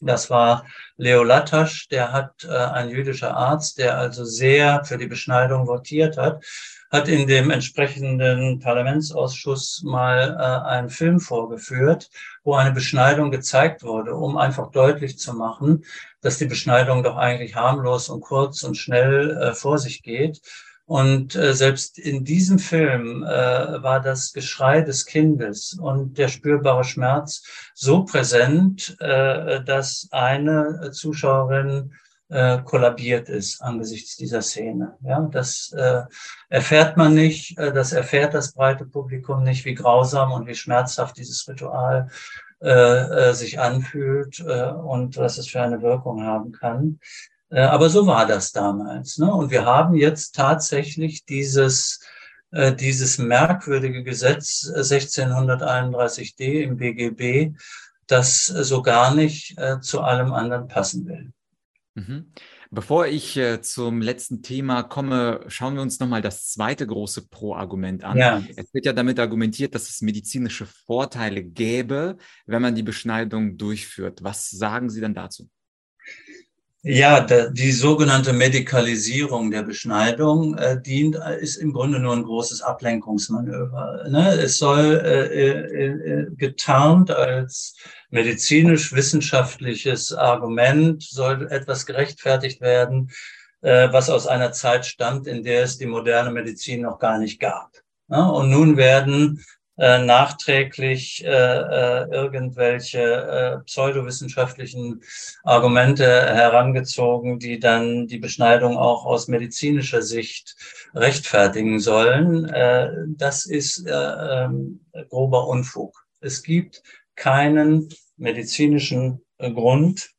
das war Leo Latasch, der hat ein jüdischer Arzt, der also sehr für die Beschneidung votiert hat, hat in dem entsprechenden Parlamentsausschuss mal einen Film vorgeführt, wo eine Beschneidung gezeigt wurde, um einfach deutlich zu machen, dass die Beschneidung doch eigentlich harmlos und kurz und schnell vor sich geht. Und äh, selbst in diesem Film äh, war das Geschrei des Kindes und der spürbare Schmerz so präsent, äh, dass eine Zuschauerin äh, kollabiert ist angesichts dieser Szene. Ja, das äh, erfährt man nicht, äh, das erfährt das breite Publikum nicht, wie grausam und wie schmerzhaft dieses Ritual äh, äh, sich anfühlt äh, und was es für eine Wirkung haben kann. Äh, aber so war das damals. Ne? Und wir haben jetzt tatsächlich dieses, äh, dieses merkwürdige Gesetz 1631d äh, im BGB, das so gar nicht zu allem anderen passen will. Mhm. Bevor ich äh, zum letzten Thema komme, schauen wir uns nochmal das zweite große Pro-Argument an. Ja. Es wird ja damit argumentiert, dass es medizinische Vorteile gäbe, wenn man die Beschneidung durchführt. Was sagen Sie denn dazu? Ja, die sogenannte Medikalisierung der Beschneidung äh, dient, ist im Grunde nur ein großes Ablenkungsmanöver. Ne? Es soll äh, äh, äh, getarnt als medizinisch-wissenschaftliches Argument, soll etwas gerechtfertigt werden, äh, was aus einer Zeit stammt, in der es die moderne Medizin noch gar nicht gab. Ne? Und nun werden äh, nachträglich äh, äh, irgendwelche äh, pseudowissenschaftlichen Argumente herangezogen, die dann die Beschneidung auch aus medizinischer Sicht rechtfertigen sollen. Äh, das ist äh, äh, grober Unfug. Es gibt keinen medizinischen äh, Grund,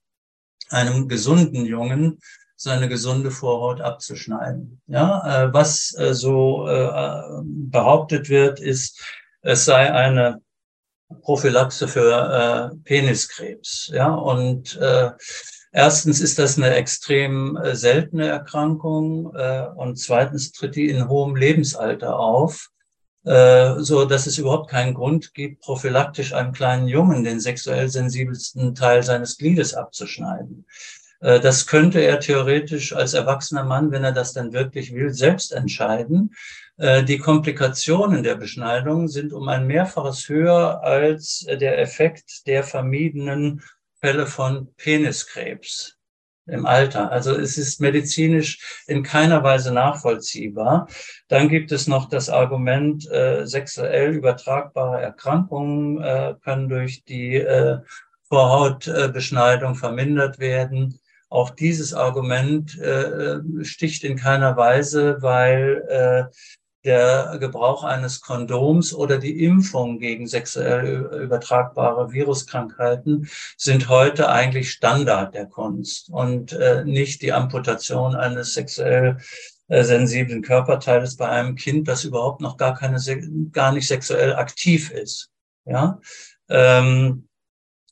einem gesunden Jungen seine gesunde Vorhaut abzuschneiden. Ja, was so behauptet wird, ist, es sei eine Prophylaxe für äh, Peniskrebs. Ja, und äh, erstens ist das eine extrem äh, seltene Erkrankung äh, und zweitens tritt die in hohem Lebensalter auf, äh, so dass es überhaupt keinen Grund gibt, prophylaktisch einem kleinen Jungen den sexuell sensibelsten Teil seines Gliedes abzuschneiden. Äh, das könnte er theoretisch als erwachsener Mann, wenn er das dann wirklich will, selbst entscheiden. Äh, die Komplikationen der Beschneidung sind um ein Mehrfaches höher als der Effekt der vermiedenen Fälle von Peniskrebs im Alter. Also es ist medizinisch in keiner Weise nachvollziehbar. Dann gibt es noch das Argument, äh, sexuell übertragbare Erkrankungen äh, können durch die äh, Vorhautbeschneidung vermindert werden. Auch dieses Argument äh, sticht in keiner Weise, weil äh, der Gebrauch eines Kondoms oder die Impfung gegen sexuell übertragbare Viruskrankheiten sind heute eigentlich Standard der Kunst und äh, nicht die Amputation eines sexuell äh, sensiblen Körperteiles bei einem Kind, das überhaupt noch gar keine, gar nicht sexuell aktiv ist. Ja, ähm,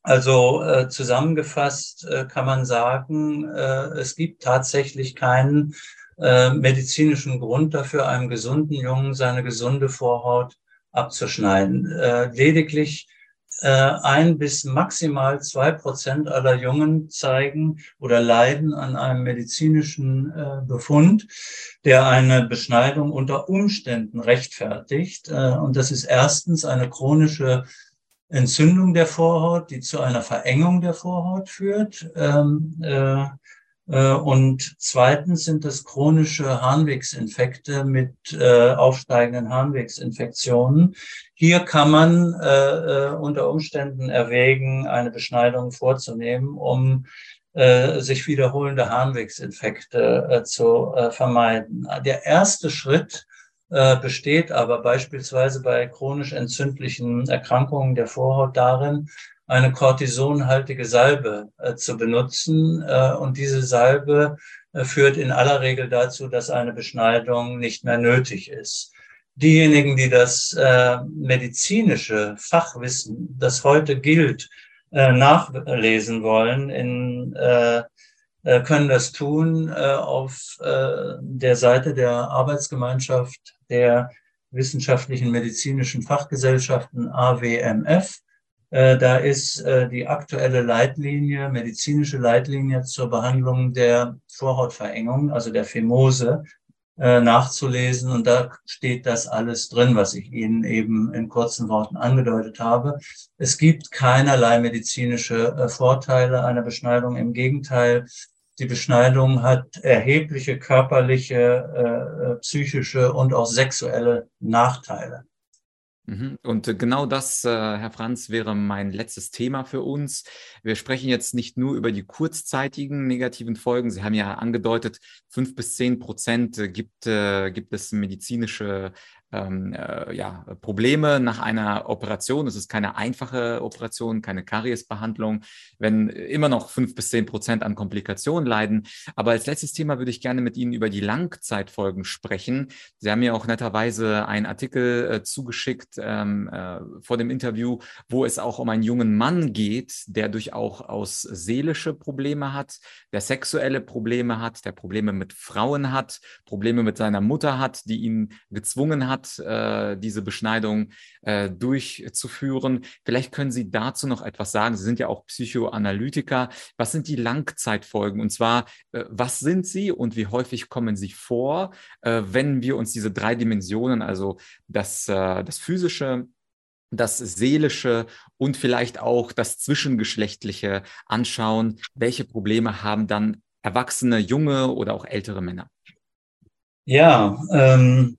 also äh, zusammengefasst äh, kann man sagen, äh, es gibt tatsächlich keinen äh, medizinischen Grund dafür, einem gesunden Jungen seine gesunde Vorhaut abzuschneiden. Äh, lediglich äh, ein bis maximal zwei Prozent aller Jungen zeigen oder leiden an einem medizinischen äh, Befund, der eine Beschneidung unter Umständen rechtfertigt. Äh, und das ist erstens eine chronische Entzündung der Vorhaut, die zu einer Verengung der Vorhaut führt. Ähm, äh, und zweitens sind es chronische Harnwegsinfekte mit äh, aufsteigenden Harnwegsinfektionen. Hier kann man äh, äh, unter Umständen erwägen, eine Beschneidung vorzunehmen, um äh, sich wiederholende Harnwegsinfekte äh, zu äh, vermeiden. Der erste Schritt äh, besteht aber beispielsweise bei chronisch entzündlichen Erkrankungen der Vorhaut darin, eine kortisonhaltige Salbe äh, zu benutzen. Äh, und diese Salbe äh, führt in aller Regel dazu, dass eine Beschneidung nicht mehr nötig ist. Diejenigen, die das äh, medizinische Fachwissen, das heute gilt, äh, nachlesen wollen, in, äh, können das tun auf der Seite der Arbeitsgemeinschaft der wissenschaftlichen medizinischen Fachgesellschaften AWMF. Äh, da ist äh, die aktuelle Leitlinie, medizinische Leitlinie zur Behandlung der Vorhautverengung, also der Phimose, äh, nachzulesen. Und da steht das alles drin, was ich Ihnen eben in kurzen Worten angedeutet habe. Es gibt keinerlei medizinische Vorteile einer Beschneidung. Im Gegenteil, die Beschneidung hat erhebliche körperliche, psychische und auch sexuelle Nachteile. Mhm. Und äh, genau das, äh, Herr Franz, wäre mein letztes Thema für uns. Wir sprechen jetzt nicht nur über die kurzzeitigen negativen Folgen. Sie haben ja angedeutet, fünf bis zehn Prozent äh, gibt, gibt es medizinische ähm, äh, ja, Probleme nach einer Operation. Es ist keine einfache Operation, keine Kariesbehandlung, wenn immer noch fünf bis zehn Prozent an Komplikationen leiden. Aber als letztes Thema würde ich gerne mit Ihnen über die Langzeitfolgen sprechen. Sie haben mir auch netterweise einen Artikel äh, zugeschickt ähm, äh, vor dem Interview, wo es auch um einen jungen Mann geht, der durchaus seelische Probleme hat, der sexuelle Probleme hat, der Probleme mit Frauen hat, Probleme mit seiner Mutter hat, die ihn gezwungen hat, hat, äh, diese Beschneidung äh, durchzuführen. Vielleicht können Sie dazu noch etwas sagen. Sie sind ja auch Psychoanalytiker. Was sind die Langzeitfolgen? Und zwar, äh, was sind sie und wie häufig kommen sie vor, äh, wenn wir uns diese drei Dimensionen, also das, äh, das physische, das Seelische und vielleicht auch das Zwischengeschlechtliche anschauen. Welche Probleme haben dann erwachsene, junge oder auch ältere Männer? Ja, ähm,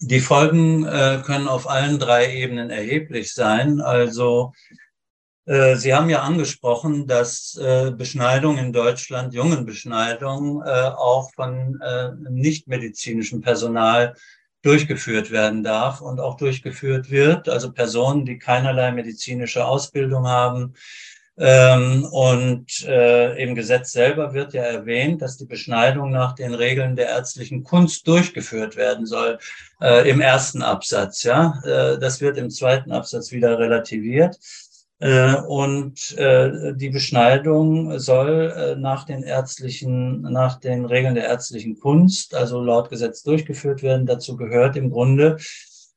die Folgen äh, können auf allen drei Ebenen erheblich sein. Also äh, Sie haben ja angesprochen, dass äh, Beschneidung in Deutschland, Jungenbeschneidung, äh, auch von äh, nichtmedizinischem Personal durchgeführt werden darf und auch durchgeführt wird. Also Personen, die keinerlei medizinische Ausbildung haben, ähm, und äh, im Gesetz selber wird ja erwähnt, dass die Beschneidung nach den Regeln der ärztlichen Kunst durchgeführt werden soll, äh, im ersten Absatz. Ja, äh, das wird im zweiten Absatz wieder relativiert. Äh, und äh, die Beschneidung soll äh, nach den ärztlichen, nach den Regeln der ärztlichen Kunst, also laut Gesetz durchgeführt werden. Dazu gehört im Grunde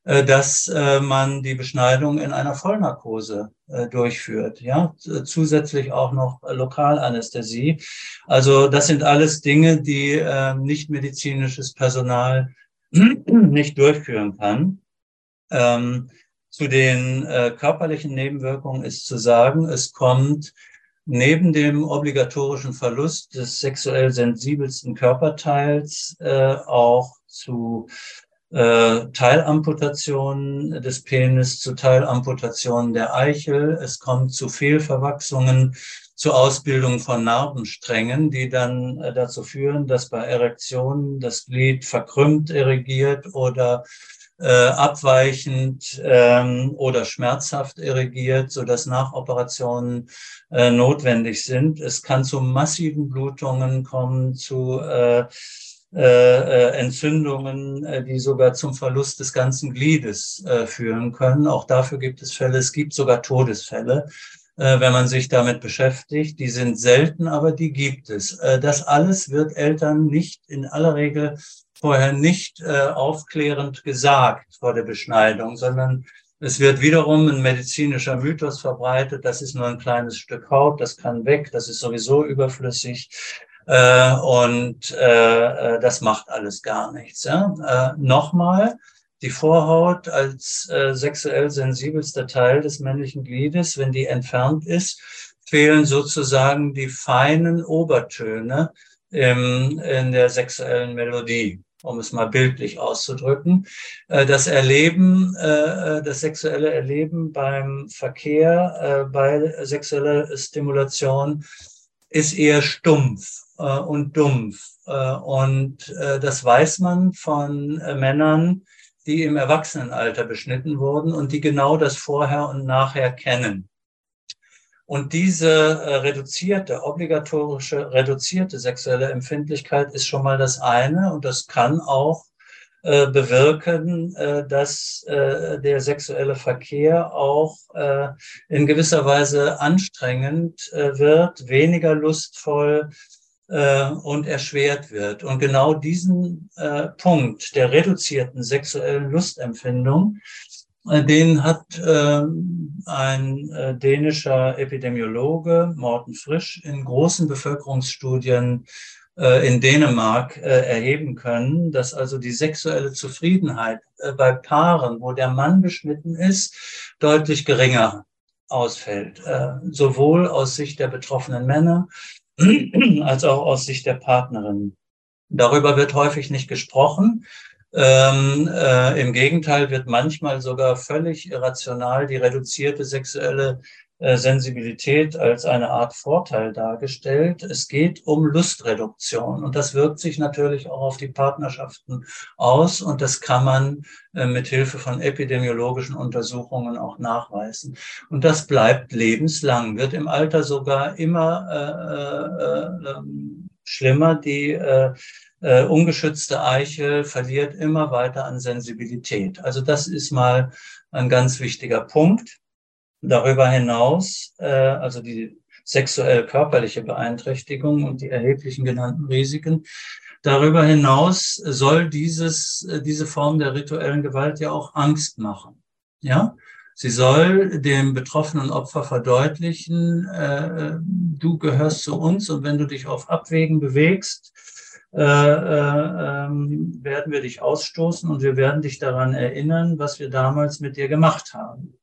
dass äh, man die Beschneidung in einer Vollnarkose äh, durchführt. Ja, zusätzlich auch noch Lokalanästhesie. Also das sind alles Dinge, die nicht medizinisches Personal nicht durchführen kann. Ähm, zu den körperlichen Nebenwirkungen ist zu sagen, es kommt neben dem obligatorischen Verlust des sexuell sensibelsten Körperteils auch zu äh, Teilamputationen des Penis, zu Teilamputationen der Eichel. Es kommt zu Fehlverwachsungen, zu Ausbildung von Narbensträngen, die dann äh, dazu führen, dass bei Erektionen das Glied verkrümmt erregiert oder äh, abweichend ähm, oder schmerzhaft erregiert, so dass Nachoperationen äh, notwendig sind. Es kann zu massiven Blutungen kommen, zu äh, äh, äh, Entzündungen, äh, die sogar zum Verlust des ganzen Gliedes äh, führen können. Auch dafür gibt es Fälle. Es gibt sogar Todesfälle, äh, wenn man sich damit beschäftigt. Die sind selten, aber die gibt es. Das alles wird Eltern nicht in aller Regel vorher nicht aufklärend gesagt vor der Beschneidung, sondern es wird wiederum ein medizinischer Mythos verbreitet, das ist nur ein kleines Stück Haut, das kann weg, das ist sowieso überflüssig. Äh, und äh, äh, das macht alles gar nichts. Ja? Äh, Nochmal, die Vorhaut als äh, sexuell sensibelster Teil des männlichen Gliedes, wenn die entfernt ist, fehlen sozusagen die feinen Obertöne im, in der sexuellen Melodie um es mal bildlich auszudrücken. Äh, das Erleben, das sexuelle Erleben beim Verkehr, bei sexueller Stimulation ist eher stumpf äh, und dumpf. Äh, und äh, das weiß man von äh, Männern, die im Erwachsenenalter beschnitten wurden und die genau das Vorher und Nachher kennen. Und diese äh, reduzierte, obligatorische, reduzierte sexuelle Empfindlichkeit ist schon mal das eine und das kann auch äh, bewirken, dass der sexuelle Verkehr auch in gewisser Weise anstrengend wird, weniger lustvoll, äh, und erschwert wird. Und genau diesen äh, Punkt der reduzierten sexuellen Lustempfindung, äh, den hat äh, ein äh, dänischer Epidemiologe, Morten Frisch, in großen Bevölkerungsstudien äh, in Dänemark erheben können, dass also die sexuelle Zufriedenheit bei Paaren, wo der Mann beschnitten ist, deutlich geringer ausfällt, sowohl aus Sicht der betroffenen Männer als auch aus Sicht der Partnerin. Darüber wird häufig nicht gesprochen. Ähm, äh, Im Gegenteil wird manchmal sogar völlig irrational die reduzierte sexuelle Sensibilität als eine Art Vorteil dargestellt. Es geht um Lustreduktion und das wirkt sich natürlich auch auf die Partnerschaften aus und das kann man äh, mit Hilfe von epidemiologischen Untersuchungen auch nachweisen. Und das bleibt lebenslang, wird im Alter sogar immer äh, äh, ähm, schlimmer. Die äh, äh, ungeschützte Eichel verliert immer weiter an Sensibilität. Also das ist mal ein ganz wichtiger Punkt. Darüber hinaus, äh, also die sexuell-körperliche Beeinträchtigung und die erheblichen genannten Risiken. Darüber hinaus soll dieses, äh, diese Form der rituellen Gewalt ja auch Angst machen. Ja, sie soll dem betroffenen Opfer verdeutlichen, äh, du gehörst zu uns und wenn du dich auf Abwägen bewegst, äh, äh, ähm, werden wir dich ausstoßen und wir werden dich daran erinnern, was wir damals mit dir gemacht haben.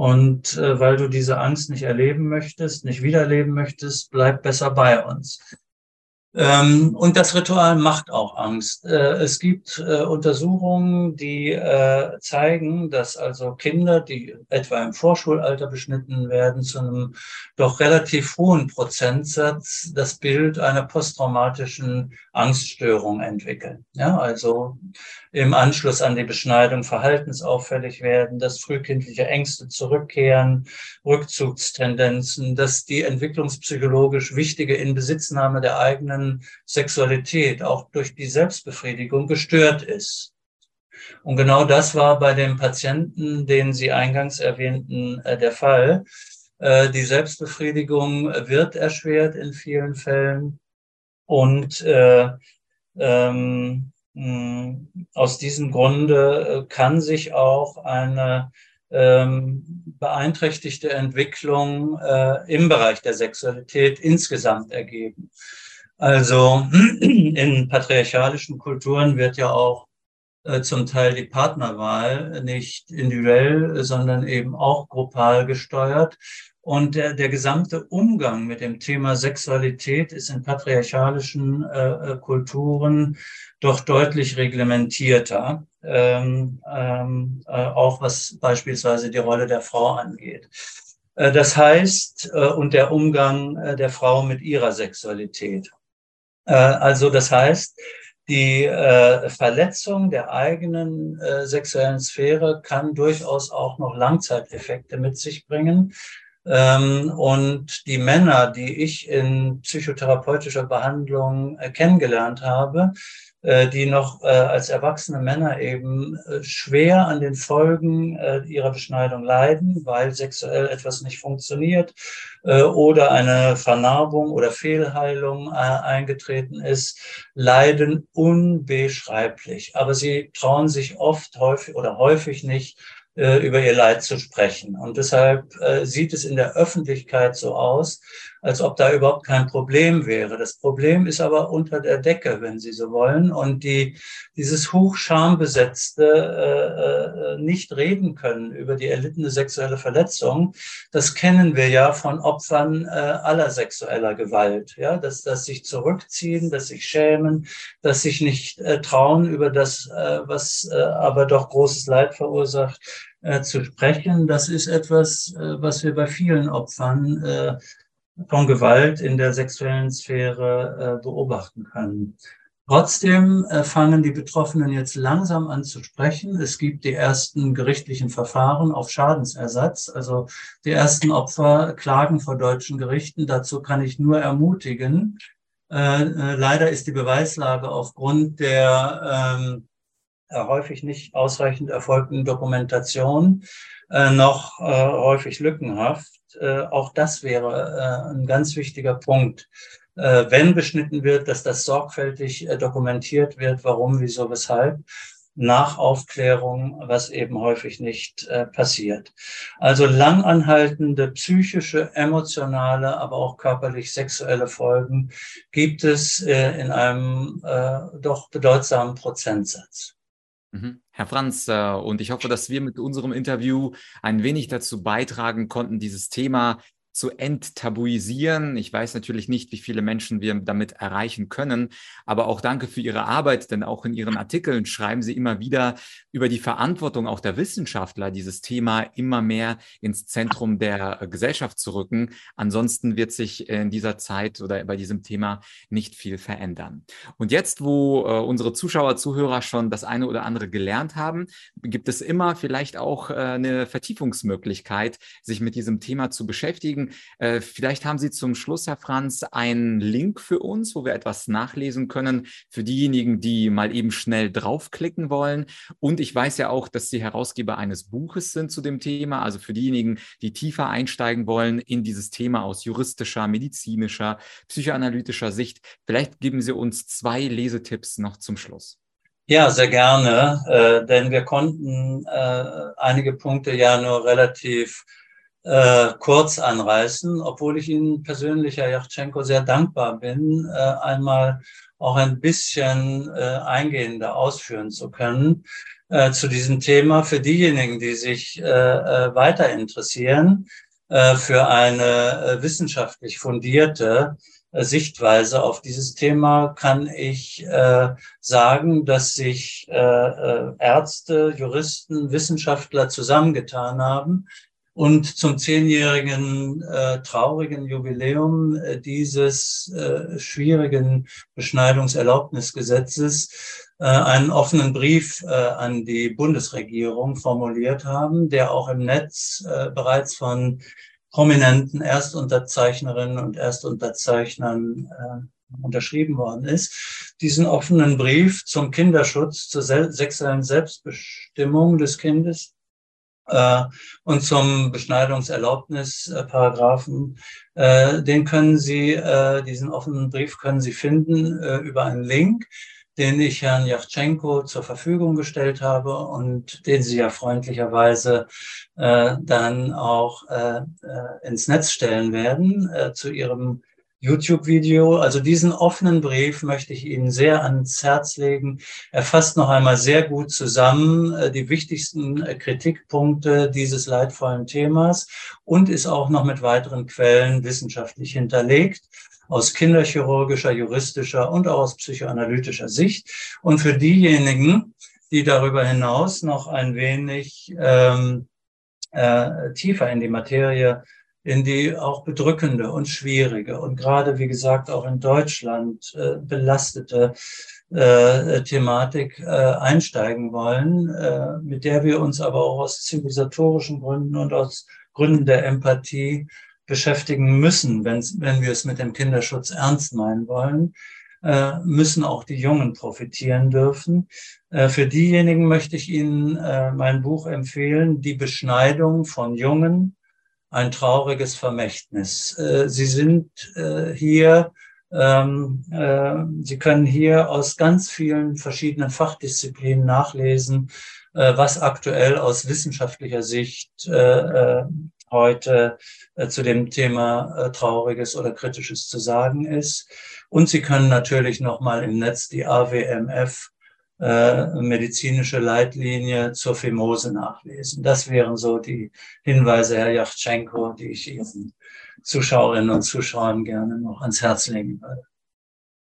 Und äh, weil du diese Angst nicht erleben möchtest, nicht wiederleben möchtest, bleib besser bei uns. Ähm, und das Ritual macht auch Angst. Äh, es gibt äh, Untersuchungen, die äh, zeigen, dass also Kinder, die etwa im Vorschulalter beschnitten werden, zu einem doch relativ hohen Prozentsatz das Bild einer posttraumatischen Angststörung entwickeln. Ja, also im Anschluss an die Beschneidung verhaltensauffällig werden, dass frühkindliche Ängste zurückkehren, Rückzugstendenzen, dass die entwicklungspsychologisch wichtige Inbesitznahme der eigenen Sexualität auch durch die Selbstbefriedigung gestört ist. Und genau das war bei dem Patienten, den Sie eingangs erwähnten, äh, der Fall. Äh, die Selbstbefriedigung wird erschwert in vielen Fällen und äh, ähm, hm, aus diesem Grunde kann sich auch eine ähm, beeinträchtigte Entwicklung äh, im Bereich der Sexualität insgesamt ergeben. Also in patriarchalischen Kulturen wird ja auch äh, zum Teil die Partnerwahl nicht individuell, sondern eben auch gruppal gesteuert. Und der, der gesamte Umgang mit dem Thema Sexualität ist in patriarchalischen äh, äh Kulturen doch deutlich reglementierter, ähm, ähm, äh, auch was beispielsweise die Rolle der Frau angeht. Äh, das heißt, äh, und der Umgang äh, der Frau mit ihrer Sexualität. Äh, also das heißt, die äh, Verletzung der eigenen äh, sexuellen Sphäre kann durchaus auch noch Langzeiteffekte mit sich bringen. Ähm, und die Männer, die ich in psychotherapeutischer Behandlung kennengelernt habe, die noch äh, als erwachsene Männer eben äh, schwer an den Folgen ihrer Beschneidung leiden, weil sexuell etwas nicht funktioniert oder eine Vernarbung oder Fehlheilung eingetreten ist, leiden unbeschreiblich. Aber sie trauen sich oft häufig oder häufig nicht, über ihr Leid zu sprechen. Und deshalb sieht es in der Öffentlichkeit so aus, als ob da überhaupt kein Problem wäre. Das Problem ist aber unter der Decke, wenn Sie so wollen. Und die, dieses hochschambesetzte äh, äh, nicht reden können über die erlittene sexuelle Verletzung, das kennen wir ja von Opfern äh, aller sexueller Gewalt. Ja, dass, dass sich zurückziehen, dass sich schämen, dass sich nicht äh, trauen über das, äh, was äh, aber doch großes Leid verursacht, äh, zu sprechen. Das ist etwas, äh, was wir bei vielen Opfern äh, von Gewalt in der sexuellen Sphäre äh, beobachten können. Trotzdem äh, fangen die Betroffenen jetzt langsam an zu sprechen. Es gibt die ersten gerichtlichen Verfahren auf Schadensersatz. Also die ersten Opfer klagen vor deutschen Gerichten. Dazu kann ich nur ermutigen. Äh, äh leider ist die Beweislage aufgrund der ähm, äh, häufig nicht ausreichend erfolgten Dokumentation äh, noch häufig lückenhaft äh, auch das wäre äh, ein ganz wichtiger Punkt. Äh, wenn beschnitten wird, dass das sorgfältig dokumentiert wird, warum, wieso, weshalb, nach Aufklärung, was eben häufig nicht passiert. Also langanhaltende psychische, emotionale, aber auch körperlich sexuelle Folgen gibt es in einem doch bedeutsamen Prozentsatz. Mhm. Herr Franz, äh, und ich hoffe, dass wir mit unserem Interview ein wenig dazu beitragen konnten, dieses Thema zu enttabuisieren. Ich weiß natürlich nicht, wie viele Menschen wir damit erreichen können, aber auch danke für Ihre Arbeit, denn auch in Ihren Artikeln schreiben Sie immer wieder über die Verantwortung auch der Wissenschaftler, dieses Thema immer mehr ins Zentrum der Gesellschaft zu rücken. Ansonsten wird sich in dieser Zeit oder bei diesem Thema nicht viel verändern. Und jetzt, wo äh, unsere Zuschauer, Zuhörer schon das eine oder andere gelernt haben, gibt es immer vielleicht auch äh, eine Vertiefungsmöglichkeit, sich mit diesem Thema zu beschäftigen beschäftigen. Äh, vielleicht haben Sie zum Schluss, Herr Franz, einen Link für uns, wo wir etwas nachlesen können, für diejenigen, die mal eben schnell draufklicken wollen. Und ich weiß ja auch, dass Sie Herausgeber eines Buches sind zu dem Thema. Also für diejenigen, die tiefer einsteigen wollen in dieses Thema aus juristischer, medizinischer, psychoanalytischer Sicht. Vielleicht geben Sie uns zwei Lesetipps noch zum Schluss. Ja, sehr gerne, äh, denn wir konnten äh, einige Punkte ja nur relativ äh, kurz anreißen, obwohl ich Ihnen persönlich, Herr Yachtschenko, sehr dankbar bin, äh, einmal auch ein bisschen äh, eingehender ausführen zu können äh, zu diesem Thema für diejenigen, die sich äh, äh, weiter interessieren äh, für eine äh, wissenschaftlich fundierte Sichtweise auf dieses Thema kann ich äh, sagen, dass sich äh, Ärzte, Juristen, Wissenschaftler zusammengetan haben und zum zehnjährigen äh, traurigen Jubiläum äh, dieses äh, schwierigen Beschneidungserlaubnisgesetzes äh, einen offenen Brief äh, an die Bundesregierung formuliert haben, der auch im Netz äh, bereits von prominenten Erstunterzeichnerinnen und Erstunterzeichnern äh, unterschrieben worden ist, diesen offenen Brief zum Kinderschutz, zur sexuellen Selbstbestimmung des Kindes und zum Beschneidungserlaubnisparagraphen. Äh, den können Sie, äh, diesen offenen Brief können Sie finden äh, über einen Link. den ich Herrn Yachtschenko zur Verfügung gestellt habe und den Sie ja freundlicherweise äh, dann auch äh, äh, ins Netz stellen werden äh, zu Ihrem YouTube-Video. Also diesen offenen Brief möchte ich Ihnen sehr ans Herz legen. Er fasst noch einmal sehr gut zusammen äh, die wichtigsten äh, Kritikpunkte dieses leidvollen Themas und ist auch noch mit weiteren Quellen wissenschaftlich hinterlegt aus kinderchirurgischer, juristischer und auch aus psychoanalytischer Sicht. Und für diejenigen, die darüber hinaus noch ein wenig ähm, äh, tiefer in die Materie in die auch bedrückende und schwierige und gerade, wie gesagt, auch in Deutschland äh, belastete äh, Thematik äh, einsteigen wollen, äh, mit der wir uns aber auch aus zivilisatorischen Gründen und aus Gründen der Empathie beschäftigen müssen, wenn, wir es mit dem Kinderschutz ernst meinen wollen, äh, müssen auch die Jungen profitieren dürfen. Äh, für diejenigen möchte ich Ihnen äh, mein Buch empfehlen, Die Beschneidung von Jungen, ein trauriges Vermächtnis. Äh, Sie sind äh, hier, ähm, äh, Sie können hier aus ganz vielen verschiedenen Fachdisziplinen nachlesen, was aktuell aus wissenschaftlicher Sicht heute zu dem Thema Trauriges oder Kritisches zu sagen ist. Und Sie können natürlich nochmal im Netz die AWMF äh, medizinische Leitlinie zur Phimose nachlesen. Das wären so die Hinweise, Herr Yachtschenko, die ich Ihren Zuschauerinnen und Zuschauern gerne noch ans Herz legen würde.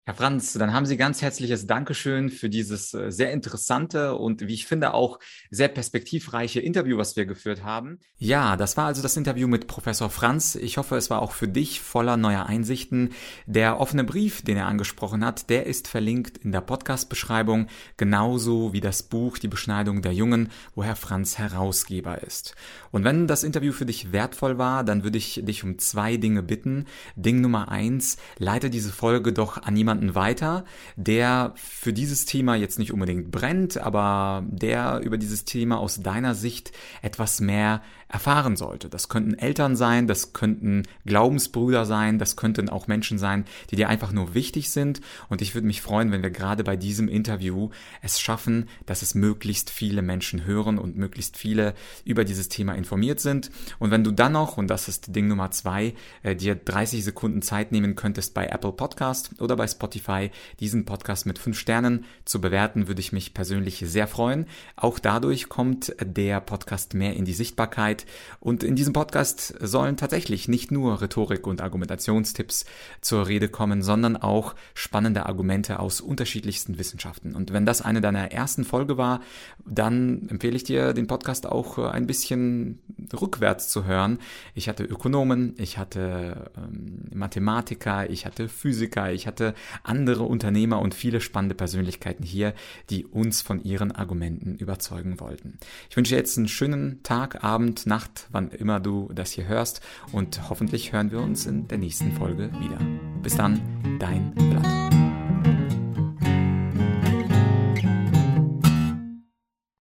Herr Franz, dann haben Sie ganz herzliches Dankeschön für dieses äh, sehr interessante und wie ich finde auch sehr perspektivreiche Interview, was wir geführt haben. Ja, das war also das Interview mit Professor Franz. Ich hoffe, es war auch für dich voller neuer Einsichten. Der offene Brief, den er angesprochen hat, der ist verlinkt in der Podcast-Beschreibung, genauso wie das Buch Die Beschneidung der Jungen, wo Herr Franz Herausgeber ist. Und wenn das Interview für dich wertvoll war, dann würde ich dich um zwei Dinge bitten. Ding Nummer eins, leite diese Folge doch an jemanden jemanden weiter, der für dieses Thema jetzt nicht unbedingt brennt, aber der über dieses Thema aus deiner Sicht etwas mehr erfahren sollte. Das könnten Eltern sein, das könnten Glaubensbrüder sein, das könnten auch Menschen sein, die dir einfach nur wichtig sind. Und ich würde mich freuen, wenn wir gerade bei diesem Interview es schaffen, dass es möglichst viele Menschen hören und möglichst viele über dieses Thema informiert sind. Und wenn du dann noch, und das ist Ding Nummer zwei, äh, dir 30 Sekunden Zeit nehmen könntest bei Apple Podcast oder bei Spotify, diesen Podcast mit fünf Sternen zu bewerten, würde ich mich persönlich sehr freuen. Auch dadurch kommt der Podcast mehr in die Sichtbarkeit Zeit. Und in diesem Podcast sollen tatsächlich nicht nur Rhetorik und Argumentationstipps zur Rede kommen, sondern auch spannende Argumente aus unterschiedlichsten Wissenschaften. Und wenn das eine deiner ersten Folge war, dann empfehle ich dir, den Podcast auch ein bisschen rückwärts zu hören. Ich hatte Ökonomen, ich hatte ähm, Mathematiker, ich hatte Physiker, ich hatte andere Unternehmer und viele spannende Persönlichkeiten hier, die uns von ihren Argumenten überzeugen wollten. Ich wünsche dir jetzt einen schönen Tag, Abend, Nacht, wann immer du das hier hörst und hoffentlich hören wir uns in der nächsten Folge wieder. Bis dann, dein Blatt.